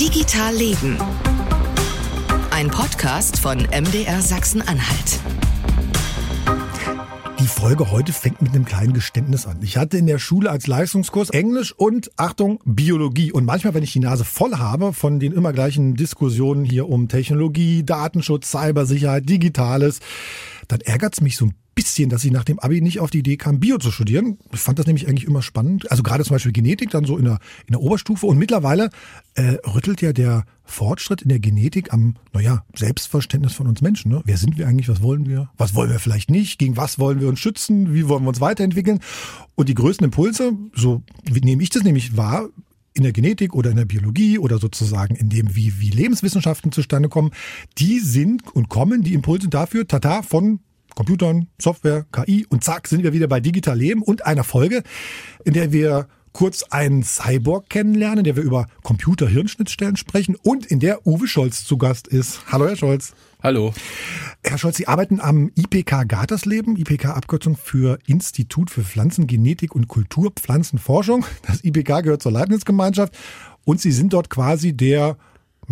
Digital Leben. Ein Podcast von MDR Sachsen-Anhalt. Die Folge heute fängt mit einem kleinen Geständnis an. Ich hatte in der Schule als Leistungskurs Englisch und Achtung Biologie. Und manchmal, wenn ich die Nase voll habe von den immer gleichen Diskussionen hier um Technologie, Datenschutz, Cybersicherheit, Digitales, dann ärgert es mich so ein bisschen, dass ich nach dem Abi nicht auf die Idee kam, Bio zu studieren. Ich fand das nämlich eigentlich immer spannend. Also gerade zum Beispiel Genetik, dann so in der, in der Oberstufe. Und mittlerweile äh, rüttelt ja der Fortschritt in der Genetik am, naja, Selbstverständnis von uns Menschen. Ne? Wer sind wir eigentlich? Was wollen wir? Was wollen wir vielleicht nicht? Gegen was wollen wir uns schützen? Wie wollen wir uns weiterentwickeln? Und die größten Impulse, so wie nehme ich das nämlich wahr, in der Genetik oder in der Biologie oder sozusagen in dem, wie, wie Lebenswissenschaften zustande kommen, die sind und kommen die Impulse dafür, tata, von Computern, Software, KI und zack, sind wir wieder bei Digital Leben und einer Folge, in der wir kurz einen Cyborg kennenlernen, in der wir über Computer-Hirnschnittstellen sprechen und in der Uwe Scholz zu Gast ist. Hallo, Herr Scholz. Hallo. Herr Scholz, Sie arbeiten am IPK Gatersleben, IPK Abkürzung für Institut für Pflanzengenetik und Kulturpflanzenforschung. Das IPK gehört zur Leibniz-Gemeinschaft und Sie sind dort quasi der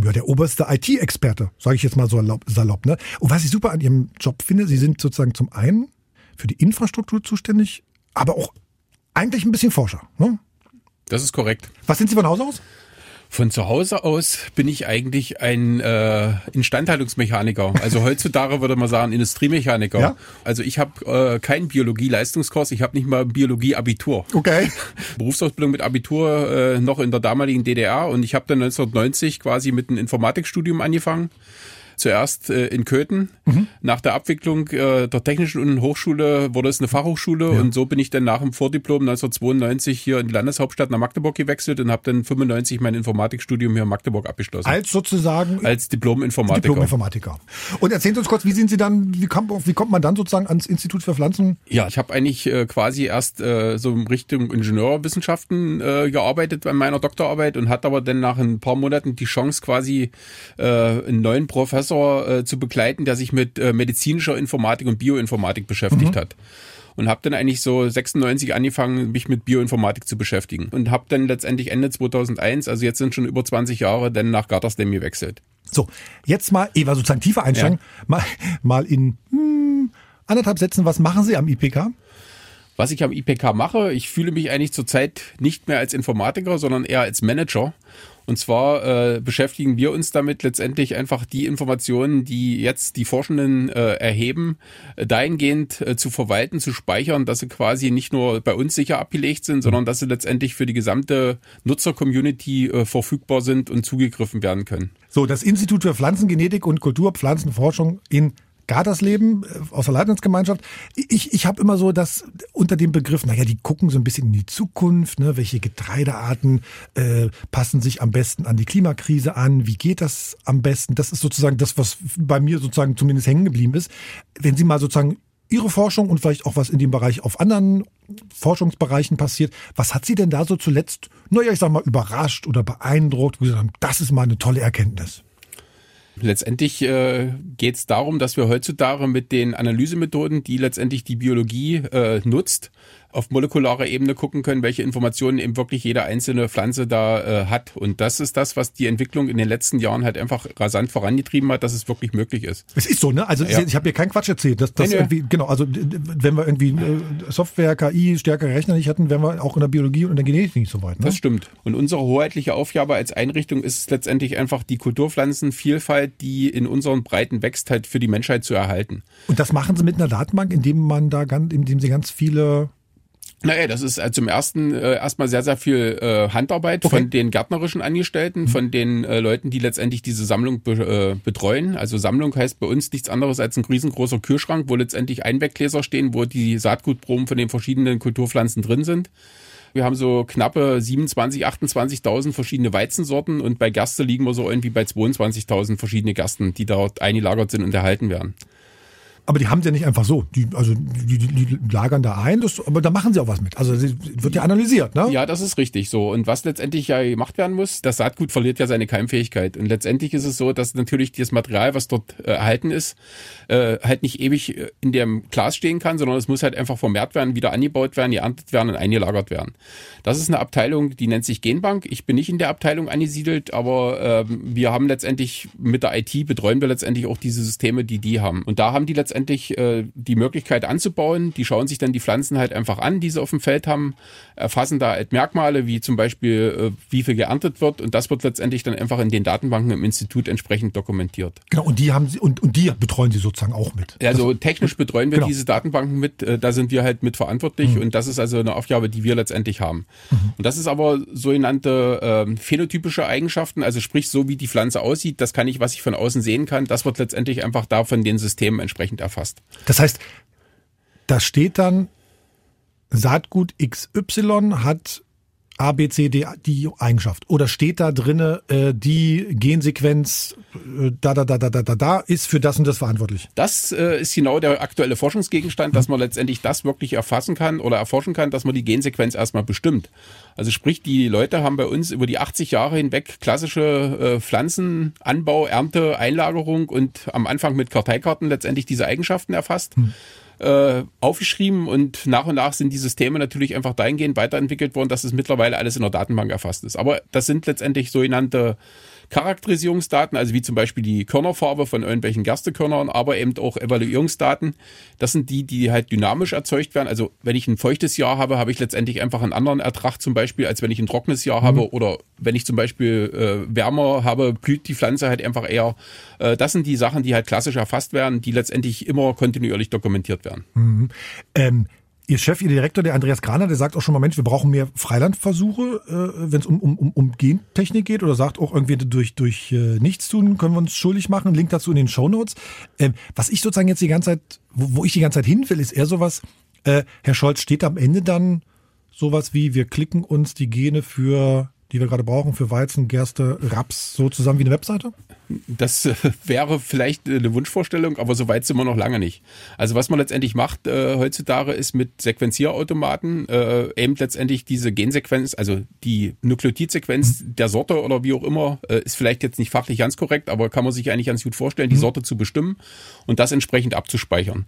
ja, der oberste IT-Experte, sage ich jetzt mal so salopp. Ne? Und was ich super an Ihrem Job finde, Sie sind sozusagen zum einen für die Infrastruktur zuständig, aber auch eigentlich ein bisschen Forscher. Ne? Das ist korrekt. Was sind Sie von Haus aus? Von zu Hause aus bin ich eigentlich ein äh, Instandhaltungsmechaniker. Also heutzutage würde man sagen Industriemechaniker. Ja? Also ich habe äh, keinen Biologie-Leistungskurs, ich habe nicht mal Biologie-Abitur. Okay. Berufsausbildung mit Abitur äh, noch in der damaligen DDR und ich habe dann 1990 quasi mit einem Informatikstudium angefangen Zuerst äh, in Köthen. Mhm. Nach der Abwicklung äh, der Technischen Hochschule wurde es eine Fachhochschule ja. und so bin ich dann nach dem Vordiplom 1992 hier in die Landeshauptstadt nach Magdeburg gewechselt und habe dann 95 mein Informatikstudium hier in Magdeburg abgeschlossen. Als sozusagen als Diplom-Informatiker. Diplom-Informatiker. Und erzählen Sie uns kurz, wie sind Sie dann, wie kommt, wie kommt man dann sozusagen ans Institut für Pflanzen? Ja, ich habe eigentlich äh, quasi erst äh, so in Richtung Ingenieurwissenschaften äh, gearbeitet bei meiner Doktorarbeit und hatte aber dann nach ein paar Monaten die Chance quasi äh, einen neuen Professor Professor äh, zu begleiten, der sich mit äh, medizinischer Informatik und Bioinformatik beschäftigt mhm. hat und habe dann eigentlich so 96 angefangen, mich mit Bioinformatik zu beschäftigen und habe dann letztendlich Ende 2001, also jetzt sind schon über 20 Jahre, dann nach Gartersdem gewechselt. So, jetzt mal, Eva, sozusagen tiefer einsteigen, ja. mal, mal in hm, anderthalb Sätzen, was machen Sie am IPK? Was ich am IPK mache, ich fühle mich eigentlich zurzeit nicht mehr als Informatiker, sondern eher als Manager und zwar äh, beschäftigen wir uns damit letztendlich einfach die Informationen, die jetzt die Forschenden äh, erheben, äh, dahingehend äh, zu verwalten, zu speichern, dass sie quasi nicht nur bei uns sicher abgelegt sind, sondern dass sie letztendlich für die gesamte Nutzer-Community äh, verfügbar sind und zugegriffen werden können. So, das Institut für Pflanzengenetik und Kulturpflanzenforschung in Gadersleben äh, aus der Leitungsgemeinschaft. Ich, ich habe immer so das unter dem Begriff, naja, die gucken so ein bisschen in die Zukunft, ne, welche Getreidearten äh, passen sich am besten an die Klimakrise an, wie geht das am besten? Das ist sozusagen das, was bei mir sozusagen zumindest hängen geblieben ist. Wenn Sie mal sozusagen Ihre Forschung und vielleicht auch was in dem Bereich auf anderen Forschungsbereichen passiert, was hat Sie denn da so zuletzt, naja, ich sag mal, überrascht oder beeindruckt, wo Sie sagen, das ist mal eine tolle Erkenntnis? Letztendlich äh, geht es darum, dass wir heutzutage mit den Analysemethoden, die letztendlich die Biologie äh, nutzt, auf molekularer Ebene gucken können, welche Informationen eben wirklich jede einzelne Pflanze da äh, hat. Und das ist das, was die Entwicklung in den letzten Jahren halt einfach rasant vorangetrieben hat, dass es wirklich möglich ist. Es ist so, ne? Also ja. ich habe hier keinen Quatsch erzählt. Dass, dass nee, irgendwie, genau, also wenn wir irgendwie äh, Software, KI, stärkere Rechner nicht hätten, wären wir auch in der Biologie und in der Genetik nicht so weit. Ne? Das stimmt. Und unsere hoheitliche Aufgabe als Einrichtung ist es letztendlich einfach die Kulturpflanzenvielfalt, die in unseren Breiten wächst, halt für die Menschheit zu erhalten. Und das machen Sie mit einer Datenbank, indem man da ganz, indem Sie ganz viele naja, das ist äh, zum ersten äh, erstmal sehr, sehr viel äh, Handarbeit okay. von den gärtnerischen Angestellten, mhm. von den äh, Leuten, die letztendlich diese Sammlung be äh, betreuen. Also Sammlung heißt bei uns nichts anderes als ein riesengroßer Kühlschrank, wo letztendlich Einweggläser stehen, wo die Saatgutproben von den verschiedenen Kulturpflanzen drin sind. Wir haben so knappe 27, 28.000 verschiedene Weizensorten und bei Gerste liegen wir so irgendwie bei 22.000 verschiedene Gersten, die dort eingelagert sind und erhalten werden. Aber die haben sie ja nicht einfach so. Die, also die, die, die lagern da ein, das, aber da machen sie auch was mit. Also wird ja analysiert, ne? Ja, das ist richtig so. Und was letztendlich ja gemacht werden muss, das Saatgut verliert ja seine Keimfähigkeit. Und letztendlich ist es so, dass natürlich das Material, was dort äh, erhalten ist, äh, halt nicht ewig äh, in dem Glas stehen kann, sondern es muss halt einfach vermehrt werden, wieder angebaut werden, geerntet werden und eingelagert werden. Das ist eine Abteilung, die nennt sich Genbank. Ich bin nicht in der Abteilung angesiedelt, aber äh, wir haben letztendlich mit der IT betreuen wir letztendlich auch diese Systeme, die die haben. Und da haben die letztendlich äh, die Möglichkeit anzubauen. Die schauen sich dann die Pflanzen halt einfach an, die sie auf dem Feld haben, erfassen da halt Merkmale, wie zum Beispiel, äh, wie viel geerntet wird. Und das wird letztendlich dann einfach in den Datenbanken im Institut entsprechend dokumentiert. Genau, und die haben sie, und, und die betreuen sie sozusagen auch mit. Also technisch betreuen wir genau. diese Datenbanken mit, äh, da sind wir halt mit verantwortlich mhm. und das ist also eine Aufgabe, die wir letztendlich haben. Mhm. Und das ist aber sogenannte äh, phänotypische Eigenschaften, also sprich so wie die Pflanze aussieht, das kann ich, was ich von außen sehen kann, das wird letztendlich einfach da von den Systemen entsprechend erfasst. Das heißt, da steht dann Saatgut XY hat A, B, C, D, die Eigenschaft. Oder steht da drinne, äh, die Gensequenz äh, da, da, da, da, da, da, da ist für das und das verantwortlich? Das äh, ist genau der aktuelle Forschungsgegenstand, dass man letztendlich das wirklich erfassen kann oder erforschen kann, dass man die Gensequenz erstmal bestimmt. Also sprich, die Leute haben bei uns über die 80 Jahre hinweg klassische äh, Pflanzenanbau, Ernte, Einlagerung und am Anfang mit Karteikarten letztendlich diese Eigenschaften erfasst. Hm äh, aufgeschrieben und nach und nach sind die Systeme natürlich einfach dahingehend weiterentwickelt worden, dass es mittlerweile alles in der Datenbank erfasst ist. Aber das sind letztendlich sogenannte Charakterisierungsdaten, also wie zum Beispiel die Körnerfarbe von irgendwelchen Gerstekörnern, aber eben auch Evaluierungsdaten. Das sind die, die halt dynamisch erzeugt werden. Also wenn ich ein feuchtes Jahr habe, habe ich letztendlich einfach einen anderen Ertrag zum Beispiel, als wenn ich ein trockenes Jahr mhm. habe oder wenn ich zum Beispiel äh, wärmer habe, blüht die Pflanze halt einfach eher. Äh, das sind die Sachen, die halt klassisch erfasst werden, die letztendlich immer kontinuierlich dokumentiert werden. Mhm. Ähm Ihr Chef, Ihr Direktor, der Andreas Graner, der sagt auch schon mal, Mensch, wir brauchen mehr Freilandversuche, äh, wenn es um, um, um Gentechnik geht oder sagt auch irgendwie durch, durch äh, Nichtstun können wir uns schuldig machen. Link dazu in den Shownotes. Ähm, was ich sozusagen jetzt die ganze Zeit, wo, wo ich die ganze Zeit hin will, ist eher sowas, äh, Herr Scholz, steht am Ende dann sowas wie, wir klicken uns die Gene für die wir gerade brauchen für Weizen, Gerste, Raps, so zusammen wie eine Webseite? Das äh, wäre vielleicht eine Wunschvorstellung, aber so weit sind wir noch lange nicht. Also was man letztendlich macht äh, heutzutage ist mit Sequenzierautomaten äh, eben letztendlich diese Gensequenz, also die Nukleotidsequenz mhm. der Sorte oder wie auch immer, äh, ist vielleicht jetzt nicht fachlich ganz korrekt, aber kann man sich eigentlich ganz gut vorstellen, die mhm. Sorte zu bestimmen und das entsprechend abzuspeichern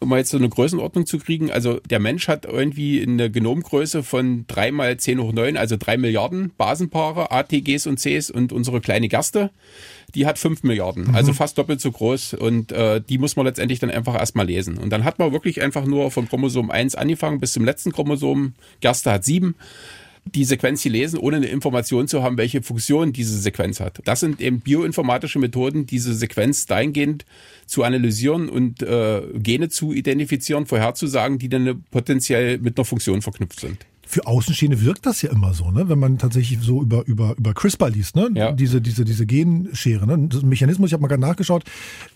um mal jetzt so eine Größenordnung zu kriegen, also der Mensch hat irgendwie eine Genomgröße von 3 mal 10 hoch 9, also 3 Milliarden Basenpaare, A, T, Gs und Cs und unsere kleine Gerste, die hat 5 Milliarden, mhm. also fast doppelt so groß und äh, die muss man letztendlich dann einfach erstmal lesen. Und dann hat man wirklich einfach nur von Chromosom 1 angefangen bis zum letzten Chromosom, Gerste hat 7 die Sequenz hier lesen, ohne eine Information zu haben, welche Funktion diese Sequenz hat. Das sind eben bioinformatische Methoden, diese Sequenz dahingehend zu analysieren und äh, Gene zu identifizieren, vorherzusagen, die dann potenziell mit einer Funktion verknüpft sind für Außenstehende wirkt das ja immer so, ne? Wenn man tatsächlich so über über über CRISPR liest, ne? Ja. Diese diese diese Genschere, ne? Das Mechanismus, ich habe mal gerade nachgeschaut,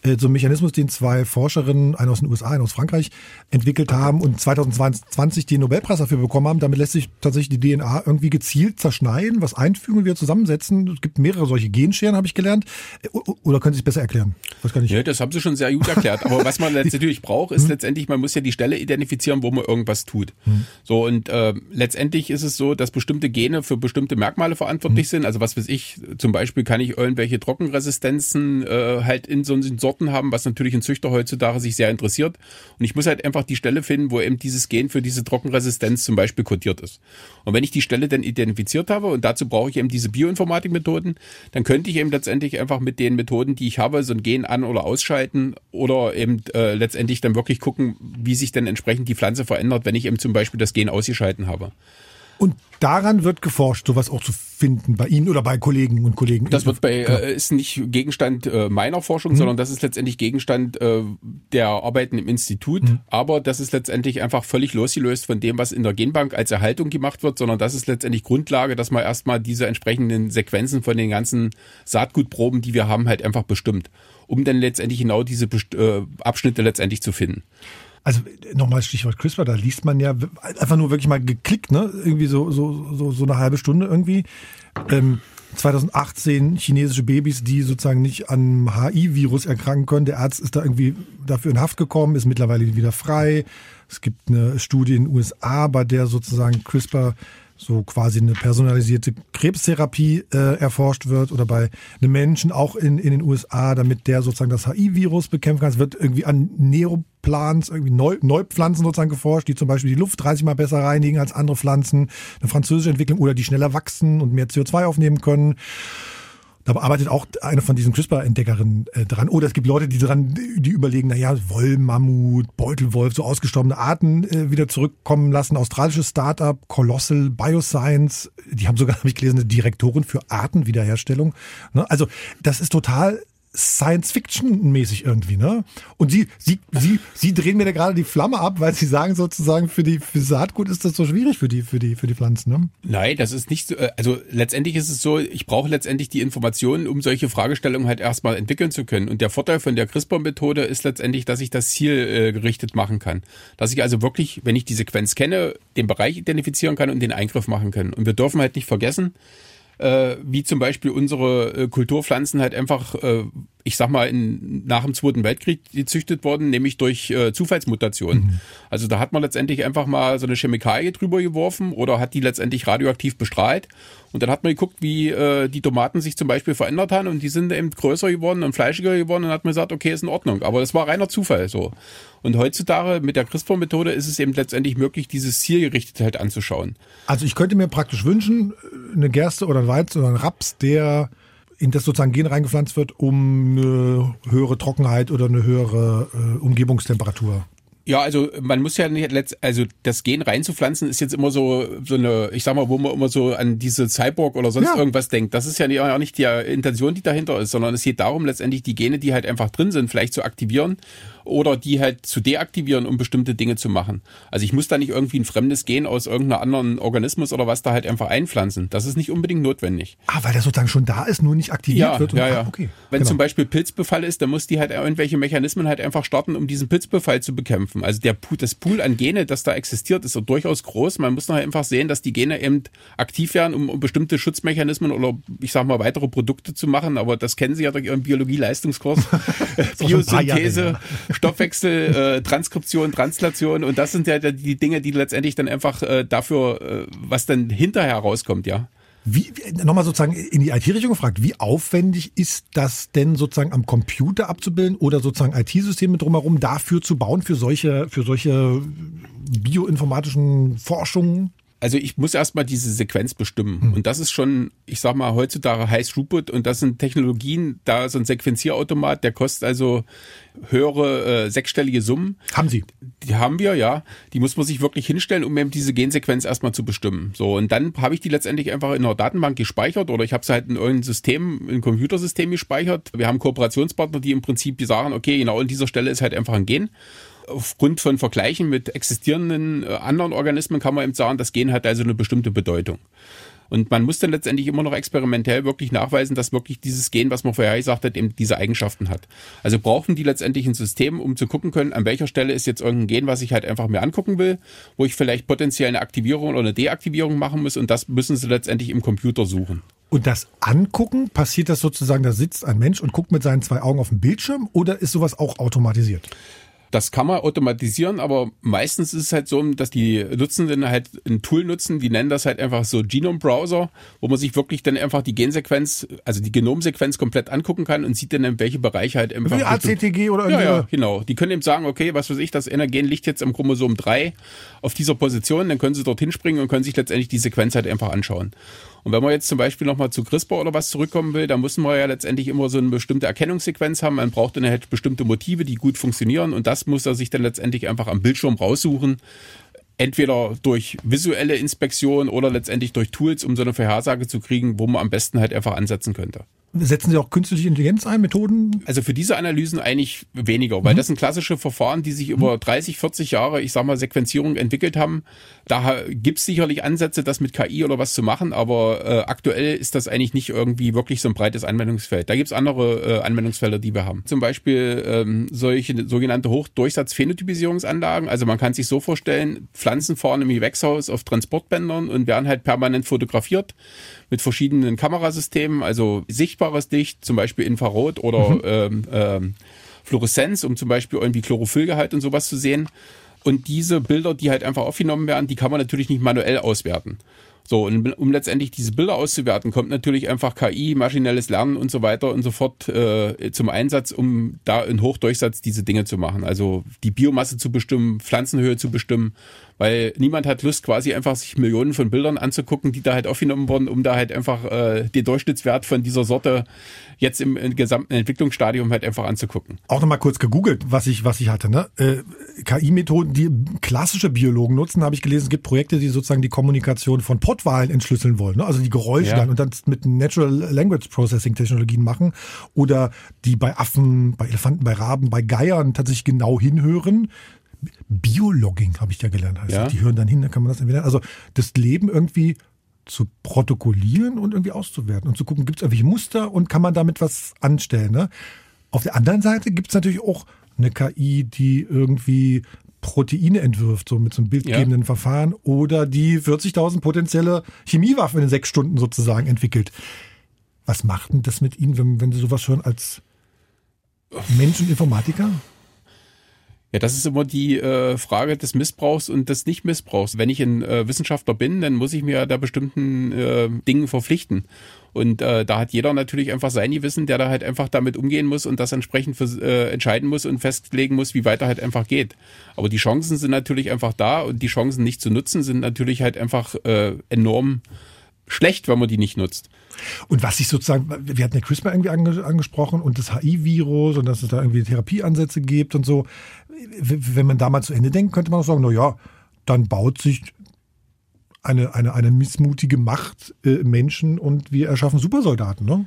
äh, so ein Mechanismus, den zwei Forscherinnen, eine aus den USA, eine aus Frankreich, entwickelt haben und 2020 den Nobelpreis dafür bekommen haben. Damit lässt sich tatsächlich die DNA irgendwie gezielt zerschneiden, was einfügen und wieder zusammensetzen. Es gibt mehrere solche Genscheren, habe ich gelernt. Äh, oder können Sie es besser erklären? Was kann ich? Ja, das haben Sie schon sehr gut erklärt. Aber was man natürlich braucht, ist hm? letztendlich, man muss ja die Stelle identifizieren, wo man irgendwas tut. Hm. So und äh, letztendlich ist es so, dass bestimmte Gene für bestimmte Merkmale verantwortlich mhm. sind. Also was weiß ich, zum Beispiel kann ich irgendwelche Trockenresistenzen äh, halt in so Sorten haben, was natürlich ein Züchter heutzutage sich sehr interessiert. Und ich muss halt einfach die Stelle finden, wo eben dieses Gen für diese Trockenresistenz zum Beispiel kodiert ist. Und wenn ich die Stelle dann identifiziert habe und dazu brauche ich eben diese Bioinformatikmethoden, dann könnte ich eben letztendlich einfach mit den Methoden, die ich habe, so ein Gen an- oder ausschalten oder eben äh, letztendlich dann wirklich gucken, wie sich dann entsprechend die Pflanze verändert, wenn ich eben zum Beispiel das Gen ausgeschalten habe. Und daran wird geforscht, sowas auch zu finden bei Ihnen oder bei Kollegen und Kollegen. Das wird bei, äh, ist nicht Gegenstand äh, meiner Forschung, mhm. sondern das ist letztendlich Gegenstand äh, der Arbeiten im Institut. Mhm. Aber das ist letztendlich einfach völlig losgelöst von dem, was in der Genbank als Erhaltung gemacht wird, sondern das ist letztendlich Grundlage, dass man erstmal diese entsprechenden Sequenzen von den ganzen Saatgutproben, die wir haben, halt einfach bestimmt, um dann letztendlich genau diese Best äh, Abschnitte letztendlich zu finden. Also nochmal Stichwort CRISPR, da liest man ja einfach nur wirklich mal geklickt, ne? Irgendwie so, so, so, so eine halbe Stunde irgendwie. Ähm, 2018 chinesische Babys, die sozusagen nicht an HI-Virus erkranken können. Der Arzt ist da irgendwie dafür in Haft gekommen, ist mittlerweile wieder frei. Es gibt eine Studie in den USA, bei der sozusagen CRISPR so quasi eine personalisierte Krebstherapie äh, erforscht wird oder bei einem Menschen auch in, in den USA, damit der sozusagen das HIV-Virus bekämpfen kann. Es wird irgendwie an Neoplants, irgendwie Neu, Neupflanzen sozusagen geforscht, die zum Beispiel die Luft 30 mal besser reinigen als andere Pflanzen, eine französische Entwicklung oder die schneller wachsen und mehr CO2 aufnehmen können. Da arbeitet auch eine von diesen CRISPR-Entdeckerinnen äh, dran. Oder es gibt Leute, die dran, die überlegen, naja, Wollmammut, Beutelwolf, so ausgestorbene Arten äh, wieder zurückkommen lassen. Australisches Startup, Colossal Bioscience, die haben sogar, habe ich gelesen, eine Direktorin für Artenwiederherstellung. Ne? Also das ist total Science-Fiction-mäßig irgendwie, ne? Und sie, sie, sie, sie drehen mir da gerade die Flamme ab, weil sie sagen sozusagen, für die, für Saatgut ist das so schwierig für die, für die, für die Pflanzen, ne? Nein, das ist nicht so, äh, also letztendlich ist es so, ich brauche letztendlich die Informationen, um solche Fragestellungen halt erstmal entwickeln zu können. Und der Vorteil von der CRISPR-Methode ist letztendlich, dass ich das zielgerichtet machen kann. Dass ich also wirklich, wenn ich die Sequenz kenne, den Bereich identifizieren kann und den Eingriff machen kann. Und wir dürfen halt nicht vergessen, äh, wie zum Beispiel unsere äh, Kulturpflanzen halt einfach, äh, ich sag mal, in, nach dem Zweiten Weltkrieg gezüchtet wurden, nämlich durch äh, Zufallsmutationen. Mhm. Also da hat man letztendlich einfach mal so eine Chemikalie drüber geworfen oder hat die letztendlich radioaktiv bestrahlt und dann hat man geguckt, wie äh, die Tomaten sich zum Beispiel verändert haben und die sind eben größer geworden und fleischiger geworden und hat man gesagt, okay, ist in Ordnung. Aber das war reiner Zufall so. Und heutzutage mit der CRISPR-Methode ist es eben letztendlich möglich, dieses zielgerichtet halt anzuschauen. Also ich könnte mir praktisch wünschen, eine Gerste oder ein Weizen oder ein Raps, der in das sozusagen Gen reingepflanzt wird, um eine höhere Trockenheit oder eine höhere äh, Umgebungstemperatur ja, also man muss ja nicht letzt, also das Gen reinzupflanzen ist jetzt immer so so eine, ich sag mal, wo man immer so an diese Cyborg oder sonst ja. irgendwas denkt. Das ist ja nicht, auch nicht die Intention, die dahinter ist, sondern es geht darum, letztendlich die Gene, die halt einfach drin sind, vielleicht zu aktivieren oder die halt zu deaktivieren, um bestimmte Dinge zu machen. Also ich muss da nicht irgendwie ein fremdes Gen aus irgendeinem anderen Organismus oder was da halt einfach einpflanzen. Das ist nicht unbedingt notwendig. Ah, weil der sozusagen schon da ist, nur nicht aktiviert ja, wird. ja, ja. Ah, okay. Wenn genau. zum Beispiel Pilzbefall ist, dann muss die halt irgendwelche Mechanismen halt einfach starten, um diesen Pilzbefall zu bekämpfen. Also der das Pool an Gene, das da existiert, ist so durchaus groß. Man muss noch einfach sehen, dass die Gene eben aktiv werden, um, um bestimmte Schutzmechanismen oder ich sag mal weitere Produkte zu machen. Aber das kennen Sie ja durch Ihren Biologie-Leistungskurs. Biosynthese, Stoffwechsel, äh, Transkription, Translation und das sind ja die Dinge, die letztendlich dann einfach äh, dafür, äh, was dann hinterher rauskommt, ja. Wie, nochmal sozusagen in die IT-Richtung gefragt, wie aufwendig ist das denn sozusagen am Computer abzubilden oder sozusagen IT-Systeme drumherum dafür zu bauen, für solche, für solche bioinformatischen Forschungen? Also ich muss erstmal diese Sequenz bestimmen. Hm. Und das ist schon, ich sag mal, heutzutage High Throughput und das sind Technologien, da so ein Sequenzierautomat, der kostet also höhere äh, sechsstellige Summen. Haben Sie? Die haben wir, ja. Die muss man sich wirklich hinstellen, um eben diese Gensequenz erstmal zu bestimmen. So, und dann habe ich die letztendlich einfach in einer Datenbank gespeichert oder ich habe sie halt in irgendein System, ein Computersystem gespeichert. Wir haben Kooperationspartner, die im Prinzip sagen, okay, genau an dieser Stelle ist halt einfach ein Gen aufgrund von Vergleichen mit existierenden äh, anderen Organismen kann man eben sagen, das Gen hat also eine bestimmte Bedeutung. Und man muss dann letztendlich immer noch experimentell wirklich nachweisen, dass wirklich dieses Gen, was man vorher gesagt hat, eben diese Eigenschaften hat. Also brauchen die letztendlich ein System, um zu gucken können, an welcher Stelle ist jetzt irgendein Gen, was ich halt einfach mir angucken will, wo ich vielleicht potenziell eine Aktivierung oder eine Deaktivierung machen muss und das müssen sie letztendlich im Computer suchen. Und das Angucken, passiert das sozusagen, da sitzt ein Mensch und guckt mit seinen zwei Augen auf den Bildschirm oder ist sowas auch automatisiert? Das kann man automatisieren, aber meistens ist es halt so, dass die Nutzenden halt ein Tool nutzen, die nennen das halt einfach so Genome Browser, wo man sich wirklich dann einfach die Gensequenz, also die Genomsequenz komplett angucken kann und sieht dann in welche Bereiche halt einfach. Wie ACTG oder Ja, ja, genau. Die können eben sagen, okay, was weiß ich, das Energen liegt jetzt am Chromosom 3 auf dieser Position, dann können sie dorthin springen und können sich letztendlich die Sequenz halt einfach anschauen. Und wenn man jetzt zum Beispiel nochmal zu CRISPR oder was zurückkommen will, dann muss man ja letztendlich immer so eine bestimmte Erkennungssequenz haben. Man braucht dann halt bestimmte Motive, die gut funktionieren und das muss er sich dann letztendlich einfach am Bildschirm raussuchen. Entweder durch visuelle Inspektion oder letztendlich durch Tools, um so eine Vorhersage zu kriegen, wo man am besten halt einfach ansetzen könnte. Setzen Sie auch künstliche Intelligenz ein, Methoden? Also für diese Analysen eigentlich weniger, weil mhm. das sind klassische Verfahren, die sich über 30, 40 Jahre, ich sag mal, Sequenzierung entwickelt haben. Da gibt es sicherlich Ansätze, das mit KI oder was zu machen, aber äh, aktuell ist das eigentlich nicht irgendwie wirklich so ein breites Anwendungsfeld. Da gibt es andere äh, Anwendungsfelder, die wir haben. Zum Beispiel ähm, solche sogenannte Hochdurchsatz-Phänotypisierungsanlagen. Also man kann sich so vorstellen, Pflanzen fahren im Gewächshaus auf Transportbändern und werden halt permanent fotografiert mit verschiedenen Kamerasystemen, also sichtbares Licht, zum Beispiel Infrarot oder mhm. ähm, ähm, Fluoreszenz, um zum Beispiel irgendwie Chlorophyllgehalt und sowas zu sehen. Und diese Bilder, die halt einfach aufgenommen werden, die kann man natürlich nicht manuell auswerten. So, und um letztendlich diese Bilder auszuwerten, kommt natürlich einfach KI, maschinelles Lernen und so weiter und so fort äh, zum Einsatz, um da in Hochdurchsatz diese Dinge zu machen. Also die Biomasse zu bestimmen, Pflanzenhöhe zu bestimmen weil niemand hat Lust, quasi einfach sich Millionen von Bildern anzugucken, die da halt aufgenommen wurden, um da halt einfach äh, den Durchschnittswert von dieser Sorte jetzt im, im gesamten Entwicklungsstadium halt einfach anzugucken. Auch nochmal kurz gegoogelt, was ich, was ich hatte. Ne? Äh, KI-Methoden, die klassische Biologen nutzen, habe ich gelesen, es gibt Projekte, die sozusagen die Kommunikation von Pottwahlen entschlüsseln wollen. Ne? Also die Geräusche ja. dann und dann mit Natural Language Processing Technologien machen oder die bei Affen, bei Elefanten, bei Raben, bei Geiern tatsächlich genau hinhören, Biologging habe ich ja gelernt. Also ja. Die hören dann hin, dann kann man das entweder. Also das Leben irgendwie zu protokollieren und irgendwie auszuwerten und zu gucken, gibt es irgendwelche Muster und kann man damit was anstellen. Ne? Auf der anderen Seite gibt es natürlich auch eine KI, die irgendwie Proteine entwirft, so mit so einem bildgebenden ja. Verfahren, oder die 40.000 potenzielle Chemiewaffen in sechs Stunden sozusagen entwickelt. Was macht denn das mit Ihnen, wenn, wenn Sie sowas hören als Mensch und Informatiker? Ja, das ist immer die äh, Frage des Missbrauchs und des Nicht-Missbrauchs. Wenn ich ein äh, Wissenschaftler bin, dann muss ich mir da bestimmten äh, Dingen verpflichten. Und äh, da hat jeder natürlich einfach sein Wissen, der da halt einfach damit umgehen muss und das entsprechend für, äh, entscheiden muss und festlegen muss, wie weiter halt einfach geht. Aber die Chancen sind natürlich einfach da und die Chancen nicht zu nutzen sind natürlich halt einfach äh, enorm schlecht, wenn man die nicht nutzt. Und was ich sozusagen, wir hatten ja CRISPR irgendwie ange, angesprochen und das HIV-Virus und dass es da irgendwie Therapieansätze gibt und so. Wenn man da mal zu Ende denkt, könnte man auch sagen, na ja, dann baut sich eine, eine, eine missmutige Macht äh, Menschen und wir erschaffen Supersoldaten, ne?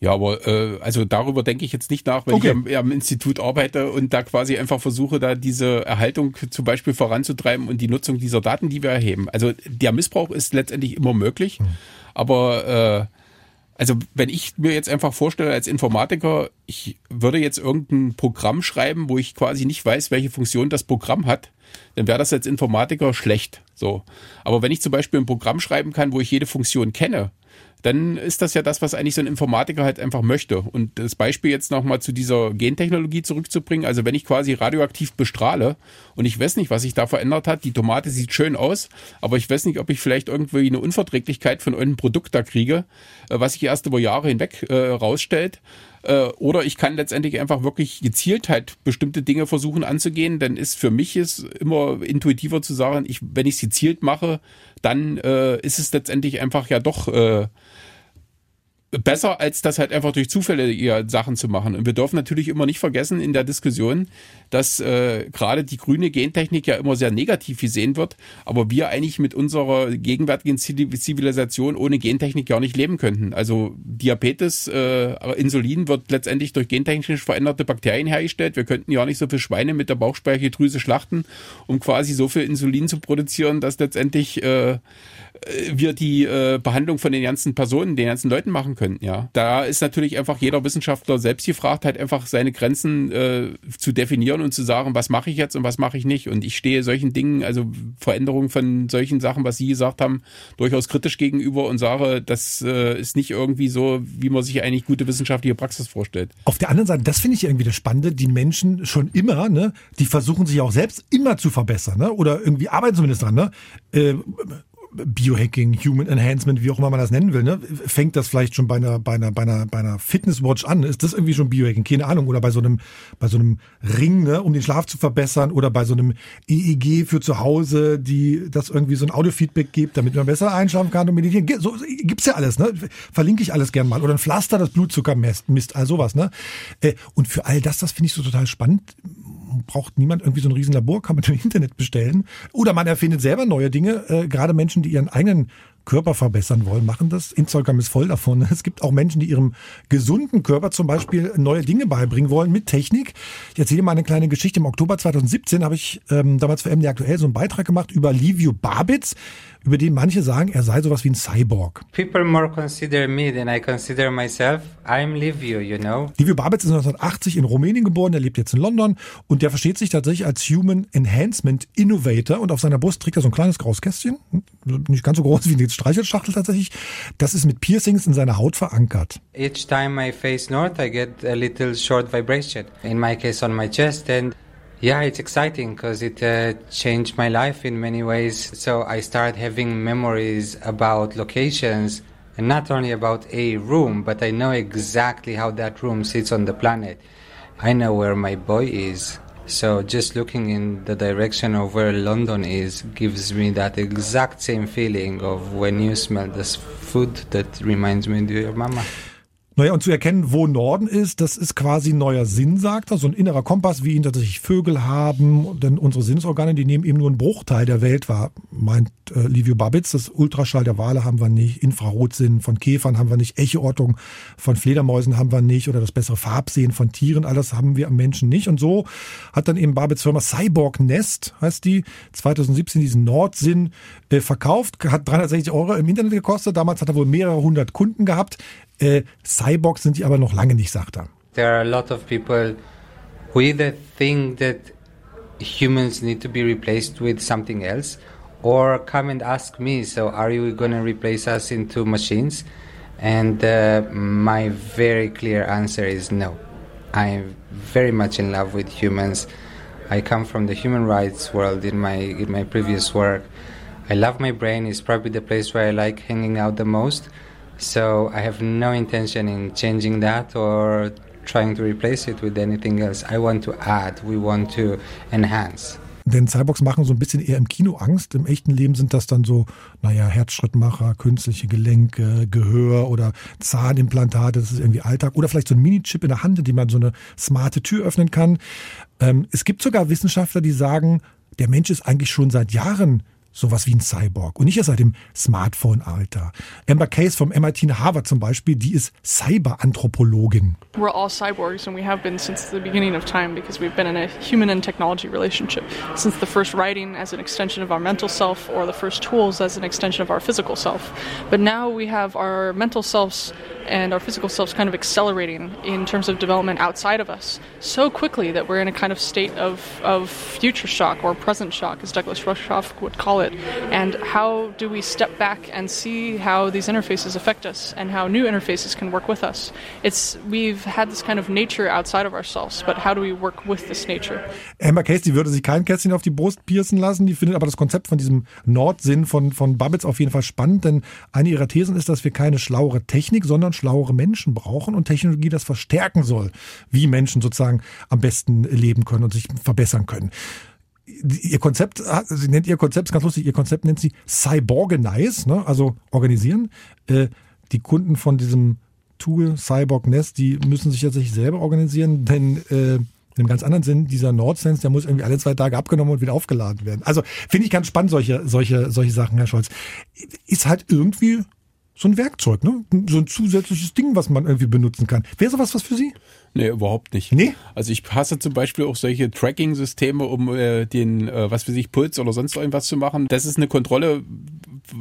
Ja, aber äh, also darüber denke ich jetzt nicht nach, wenn okay. ich am, am, Institut arbeite und da quasi einfach versuche, da diese Erhaltung zum Beispiel voranzutreiben und die Nutzung dieser Daten, die wir erheben. Also der Missbrauch ist letztendlich immer möglich, mhm. Aber äh, also wenn ich mir jetzt einfach vorstelle als Informatiker, ich würde jetzt irgendein Programm schreiben, wo ich quasi nicht weiß, welche Funktion das Programm hat, dann wäre das als Informatiker schlecht. So. Aber wenn ich zum Beispiel ein Programm schreiben kann, wo ich jede Funktion kenne, dann ist das ja das, was eigentlich so ein Informatiker halt einfach möchte. Und das Beispiel jetzt nochmal zu dieser Gentechnologie zurückzubringen. Also wenn ich quasi radioaktiv bestrahle und ich weiß nicht, was sich da verändert hat, die Tomate sieht schön aus, aber ich weiß nicht, ob ich vielleicht irgendwie eine Unverträglichkeit von irgendeinem Produkt da kriege, äh, was sich erst über Jahre hinweg äh, rausstellt. Äh, oder ich kann letztendlich einfach wirklich gezielt halt bestimmte Dinge versuchen anzugehen. Dann ist für mich es immer intuitiver zu sagen, ich, wenn ich es gezielt mache, dann äh, ist es letztendlich einfach ja doch äh, besser, als das halt einfach durch Zufälle ihr Sachen zu machen. Und wir dürfen natürlich immer nicht vergessen in der Diskussion, dass äh, gerade die grüne Gentechnik ja immer sehr negativ gesehen wird, aber wir eigentlich mit unserer gegenwärtigen Zivilisation ohne Gentechnik gar nicht leben könnten. Also Diabetes, äh, Insulin wird letztendlich durch gentechnisch veränderte Bakterien hergestellt. Wir könnten ja nicht so viel Schweine mit der Bauchspeicheldrüse schlachten, um quasi so viel Insulin zu produzieren, dass letztendlich äh, wir die äh, Behandlung von den ganzen Personen, den ganzen Leuten machen können. Ja, da ist natürlich einfach jeder Wissenschaftler selbst gefragt, halt einfach seine Grenzen äh, zu definieren und zu sagen, was mache ich jetzt und was mache ich nicht. Und ich stehe solchen Dingen, also Veränderungen von solchen Sachen, was Sie gesagt haben, durchaus kritisch gegenüber und sage, das äh, ist nicht irgendwie so, wie man sich eigentlich gute wissenschaftliche Praxis vorstellt. Auf der anderen Seite, das finde ich irgendwie das Spannende, die Menschen schon immer, ne, die versuchen sich auch selbst immer zu verbessern, ne, oder irgendwie arbeiten zumindest dran, ne. Äh, Biohacking, Human Enhancement, wie auch immer man das nennen will, ne? fängt das vielleicht schon bei einer, bei einer, bei einer, bei einer Fitnesswatch an? Ist das irgendwie schon Biohacking? Keine Ahnung. Oder bei so einem, bei so einem Ring, ne? um den Schlaf zu verbessern oder bei so einem EEG für zu Hause, die das irgendwie so ein Audiofeedback gibt, damit man besser einschlafen kann und meditieren. So gibt's ja alles, ne? Verlinke ich alles gern mal. Oder ein Pflaster, das Blutzucker misst, misst all sowas, ne? Äh, und für all das, das finde ich so total spannend braucht niemand irgendwie so ein Riesenlabor, kann man im Internet bestellen. Oder man erfindet selber neue Dinge. Äh, gerade Menschen, die ihren eigenen Körper verbessern wollen, machen das. Instagram ist voll davon. Es gibt auch Menschen, die ihrem gesunden Körper zum Beispiel neue Dinge beibringen wollen mit Technik. Ich erzähle mal eine kleine Geschichte. Im Oktober 2017 habe ich ähm, damals für MD aktuell so einen Beitrag gemacht über Livio Babitz, über den manche sagen, er sei sowas wie ein Cyborg. People more consider me than I consider myself. I'm Livio, you know. Livio Babitz ist 1980 in Rumänien geboren, er lebt jetzt in London und der versteht sich tatsächlich als Human Enhancement Innovator und auf seiner Brust trägt er so ein kleines graues Kästchen, nicht ganz so groß wie eine Streichelschachtel tatsächlich. Das ist mit Piercings in seiner Haut verankert. Each time I face north, I get a little short vibration. In my case on my chest and Yeah, it's exciting because it uh, changed my life in many ways. So I started having memories about locations and not only about a room, but I know exactly how that room sits on the planet. I know where my boy is. So just looking in the direction of where London is gives me that exact same feeling of when you smell this food that reminds me of your mama. Naja, und zu erkennen, wo Norden ist, das ist quasi ein neuer Sinn, sagt er. So ein innerer Kompass, wie ihn tatsächlich Vögel haben. Denn unsere Sinnesorgane, die nehmen eben nur einen Bruchteil der Welt wahr, meint äh, Livio Babitz. Das Ultraschall der Wale haben wir nicht, Infrarotsinn von Käfern haben wir nicht, Echoortung von Fledermäusen haben wir nicht oder das bessere Farbsehen von Tieren, alles haben wir am Menschen nicht. Und so hat dann eben Babitz Firma Cyborg Nest, heißt die, 2017 diesen Nordsinn äh, verkauft, hat 360 Euro im Internet gekostet. Damals hat er wohl mehrere hundert Kunden gehabt. Äh, Cyborgs sind die aber noch lange nicht, sagt er. There are a lot of people who either think that humans need to be replaced with something else or come and ask me, so are you going to replace us into machines? And uh, my very clear answer is no. I'm very much in love with humans. I come from the human rights world in my in my previous work. I love my brain. It's probably the place where I like hanging out the most. So I have no intention in changing that or trying to replace it with anything else. I want to add, we want to enhance. Denn Cyborgs machen so ein bisschen eher im Kino Angst. Im echten Leben sind das dann so, naja, Herzschrittmacher, künstliche Gelenke, Gehör oder Zahnimplantate. Das ist irgendwie Alltag. Oder vielleicht so ein Mini-Chip in der Hand, dem man so eine smarte Tür öffnen kann. Ähm, es gibt sogar Wissenschaftler, die sagen, der Mensch ist eigentlich schon seit Jahren sowas wie ein Cyborg. Und nicht erst seit dem Smartphone-Alter. Amber Case vom MIT in Harvard zum Beispiel, die ist Cyberanthropologin. We're all cyborgs and we have been since the beginning of time because we've been in a human and technology relationship. Since the first writing as an extension of our mental self or the first tools as an extension of our physical self. But now we have our mental selves and our physical selves kind of accelerating in terms of development outside of us so quickly that we're in a kind of state of, of future shock or present shock, as Douglas Rushkoff would call it. And how do we step back and see how these interfaces affect us and how new interfaces can work with us? It's we've had this kind of nature outside of ourselves, but how do we work with this nature? Amber Case, die würde sich kein Kästchen auf die Brust piercen lassen, die findet aber das Konzept von diesem Nordsinn von, von Babbitz auf jeden Fall spannend, denn eine ihrer Thesen ist, dass wir keine schlauere Technik, sondern schlauere Menschen brauchen und Technologie das verstärken soll, wie Menschen sozusagen am besten leben können und sich verbessern können. Ihr Konzept, sie nennt ihr Konzept, ist ganz lustig, ihr Konzept nennt sie Cyborganize, ne? also organisieren. Äh, die Kunden von diesem Tool Cyborg Nest, die müssen sich tatsächlich selber organisieren, denn äh, in einem ganz anderen Sinn, dieser NordSense, der muss irgendwie alle zwei Tage abgenommen und wieder aufgeladen werden. Also finde ich ganz spannend, solche, solche, solche Sachen, Herr Scholz. Ist halt irgendwie so ein Werkzeug, ne? So ein zusätzliches Ding, was man irgendwie benutzen kann. Wäre sowas was für Sie? Nee, überhaupt nicht. Nee? Also ich hasse zum Beispiel auch solche Tracking-Systeme, um äh, den, äh, was für sich Puls oder sonst irgendwas zu machen. Das ist eine Kontrolle,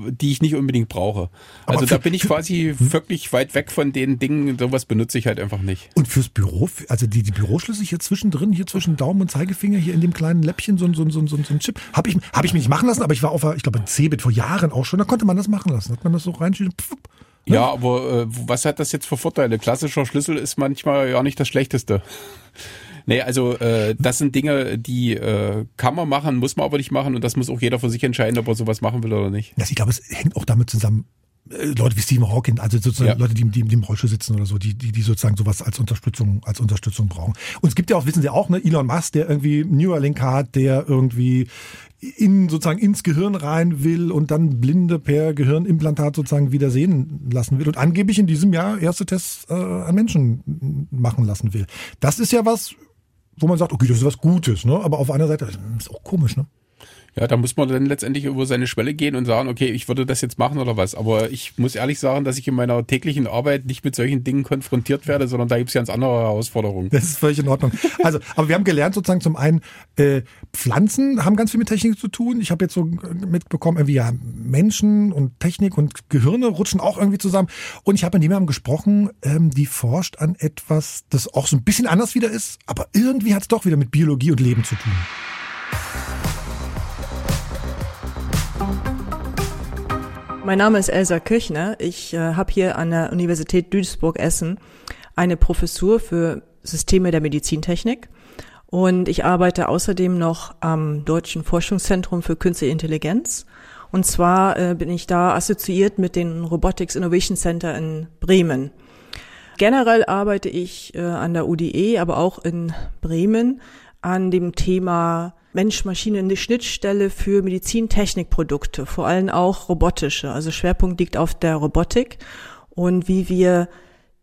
die ich nicht unbedingt brauche. Aber Also für- da bin ich für- quasi wirklich weit weg von den Dingen. Sowas benutze ich halt einfach nicht. Und fürs Büro, also die, die Büroschlüssel hier zwischendrin, hier zwischen Daumen und Zeigefinger, hier in dem kleinen Läppchen, so, ein- so, ein- so, ein- so, ein- so ein Chip, habe ich, hab ich mir nicht machen lassen, aber ich war auf, ich glaube, ein Cebit vor Jahren auch schon, da konnte man das machen lassen. Hat man das so reinschieben. Ne? Ja, aber äh, was hat das jetzt für Vorteile? Klassischer Schlüssel ist manchmal ja nicht das Schlechteste. Nee, also äh, das sind Dinge, die äh, kann man machen, muss man aber nicht machen und das muss auch jeder für sich entscheiden, ob er sowas machen will oder nicht. Ja, ich glaube, es hängt auch damit zusammen, äh, Leute wie Stephen Hawking, also sozusagen Ja. Leute, die, die, die im Rollstuhl sitzen oder so, die, die, die sozusagen sowas als Unterstützung, als Unterstützung brauchen. Und es gibt ja auch, wissen Sie auch, ne, Elon Musk, der irgendwie Neuralink hat, der irgendwie in sozusagen ins Gehirn rein will und dann Blinde per Gehirnimplantat sozusagen wieder sehen lassen will und angeblich in diesem Jahr erste Tests äh, an Menschen machen lassen will. Das ist ja was, wo man sagt, okay, das ist was Gutes, ne? Aber auf einer Seite ist auch komisch, ne? Ja, da muss man dann letztendlich über seine Schwelle gehen und sagen, okay, ich würde das jetzt machen oder was. Aber ich muss ehrlich sagen, dass ich in meiner täglichen Arbeit nicht mit solchen Dingen konfrontiert werde, sondern da gibt es ganz andere Herausforderungen. Das ist völlig in Ordnung. Also, aber wir haben gelernt sozusagen zum einen, äh, Pflanzen haben ganz viel mit Technik zu tun. Ich habe jetzt so mitbekommen, irgendwie ja, Menschen und Technik und Gehirne rutschen auch irgendwie zusammen. Und ich habe mit jemandem gesprochen, ähm, die forscht an etwas, das auch so ein bisschen anders wieder ist, aber irgendwie hat es doch wieder mit Biologie und Leben zu tun. Mein Name ist Elsa Kirchner. Ich äh, habe hier an der Universität Duisburg-Essen eine Professur für Systeme der Medizintechnik. Und ich arbeite außerdem noch am Deutschen Forschungszentrum für Künstliche Intelligenz. Und zwar äh, bin ich da assoziiert mit dem Robotics Innovation Center in Bremen. Generell arbeite ich äh, an der UDE, aber auch in Bremen an dem Thema Mensch-Maschine eine Schnittstelle für Medizintechnikprodukte, vor allem auch robotische. Also Schwerpunkt liegt auf der Robotik und wie wir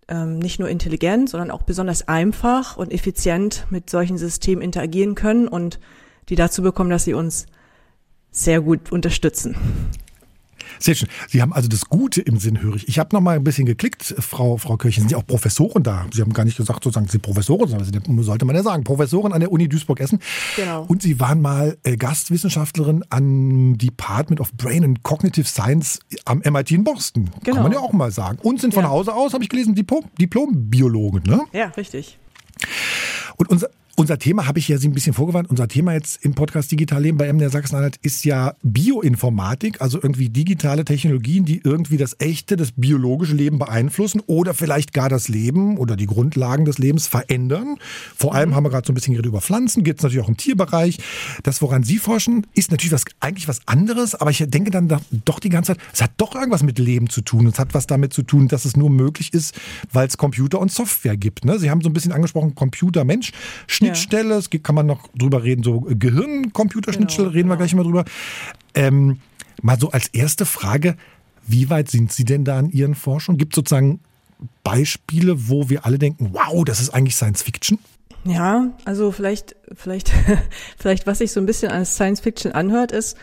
ähm, nicht nur intelligent, sondern auch besonders einfach und effizient mit solchen Systemen interagieren können und die dazu bekommen, dass sie uns sehr gut unterstützen. Sehr schön. Sie haben also das Gute im Sinn, höre ich. Ich habe noch mal ein bisschen geklickt, Frau, Frau Kirchen. Sind Sie auch Professoren da? Sie haben gar nicht gesagt, sozusagen, Sie Professoren, sondern sollte man ja sagen. Professoren an der Uni Duisburg-Essen. Genau. Und Sie waren mal äh, Gastwissenschaftlerin an Department of Brain and Cognitive Science am MIT in Boston. Genau. Kann man ja auch mal sagen. Und sind von ja. Hause aus, habe ich gelesen, Diplom, Diplom-Biologen, ne? Ja, richtig. Und unser, unser Thema habe ich ja Sie ein bisschen vorgewarnt. Unser Thema jetzt im Podcast Digital Leben bei MDR Sachsen-Anhalt ist ja Bioinformatik, also irgendwie digitale Technologien, die irgendwie das echte, das biologische Leben beeinflussen oder vielleicht gar das Leben oder die Grundlagen des Lebens verändern. Vor allem mhm. haben wir gerade so ein bisschen geredet über Pflanzen, geht es natürlich auch im Tierbereich. Das, woran Sie forschen, ist natürlich was, eigentlich was anderes, aber ich denke dann doch die ganze Zeit, es hat doch irgendwas mit Leben zu tun. Es hat was damit zu tun, dass es nur möglich ist, weil es Computer und Software gibt. Ne? Sie haben so ein bisschen angesprochen, Computer-Mensch. Schnitt Schnittstelle. Es kann man noch drüber reden, so Gehirn-Computerschnittstelle, genau, reden wir genau. gleich mal drüber. Ähm, mal so als erste Frage, wie weit sind Sie denn da in Ihren Forschungen? Gibt es sozusagen Beispiele, wo wir alle denken, wow, das ist eigentlich Science Fiction? Ja, also vielleicht, vielleicht, vielleicht, was sich so ein bisschen als Science Fiction anhört, ist,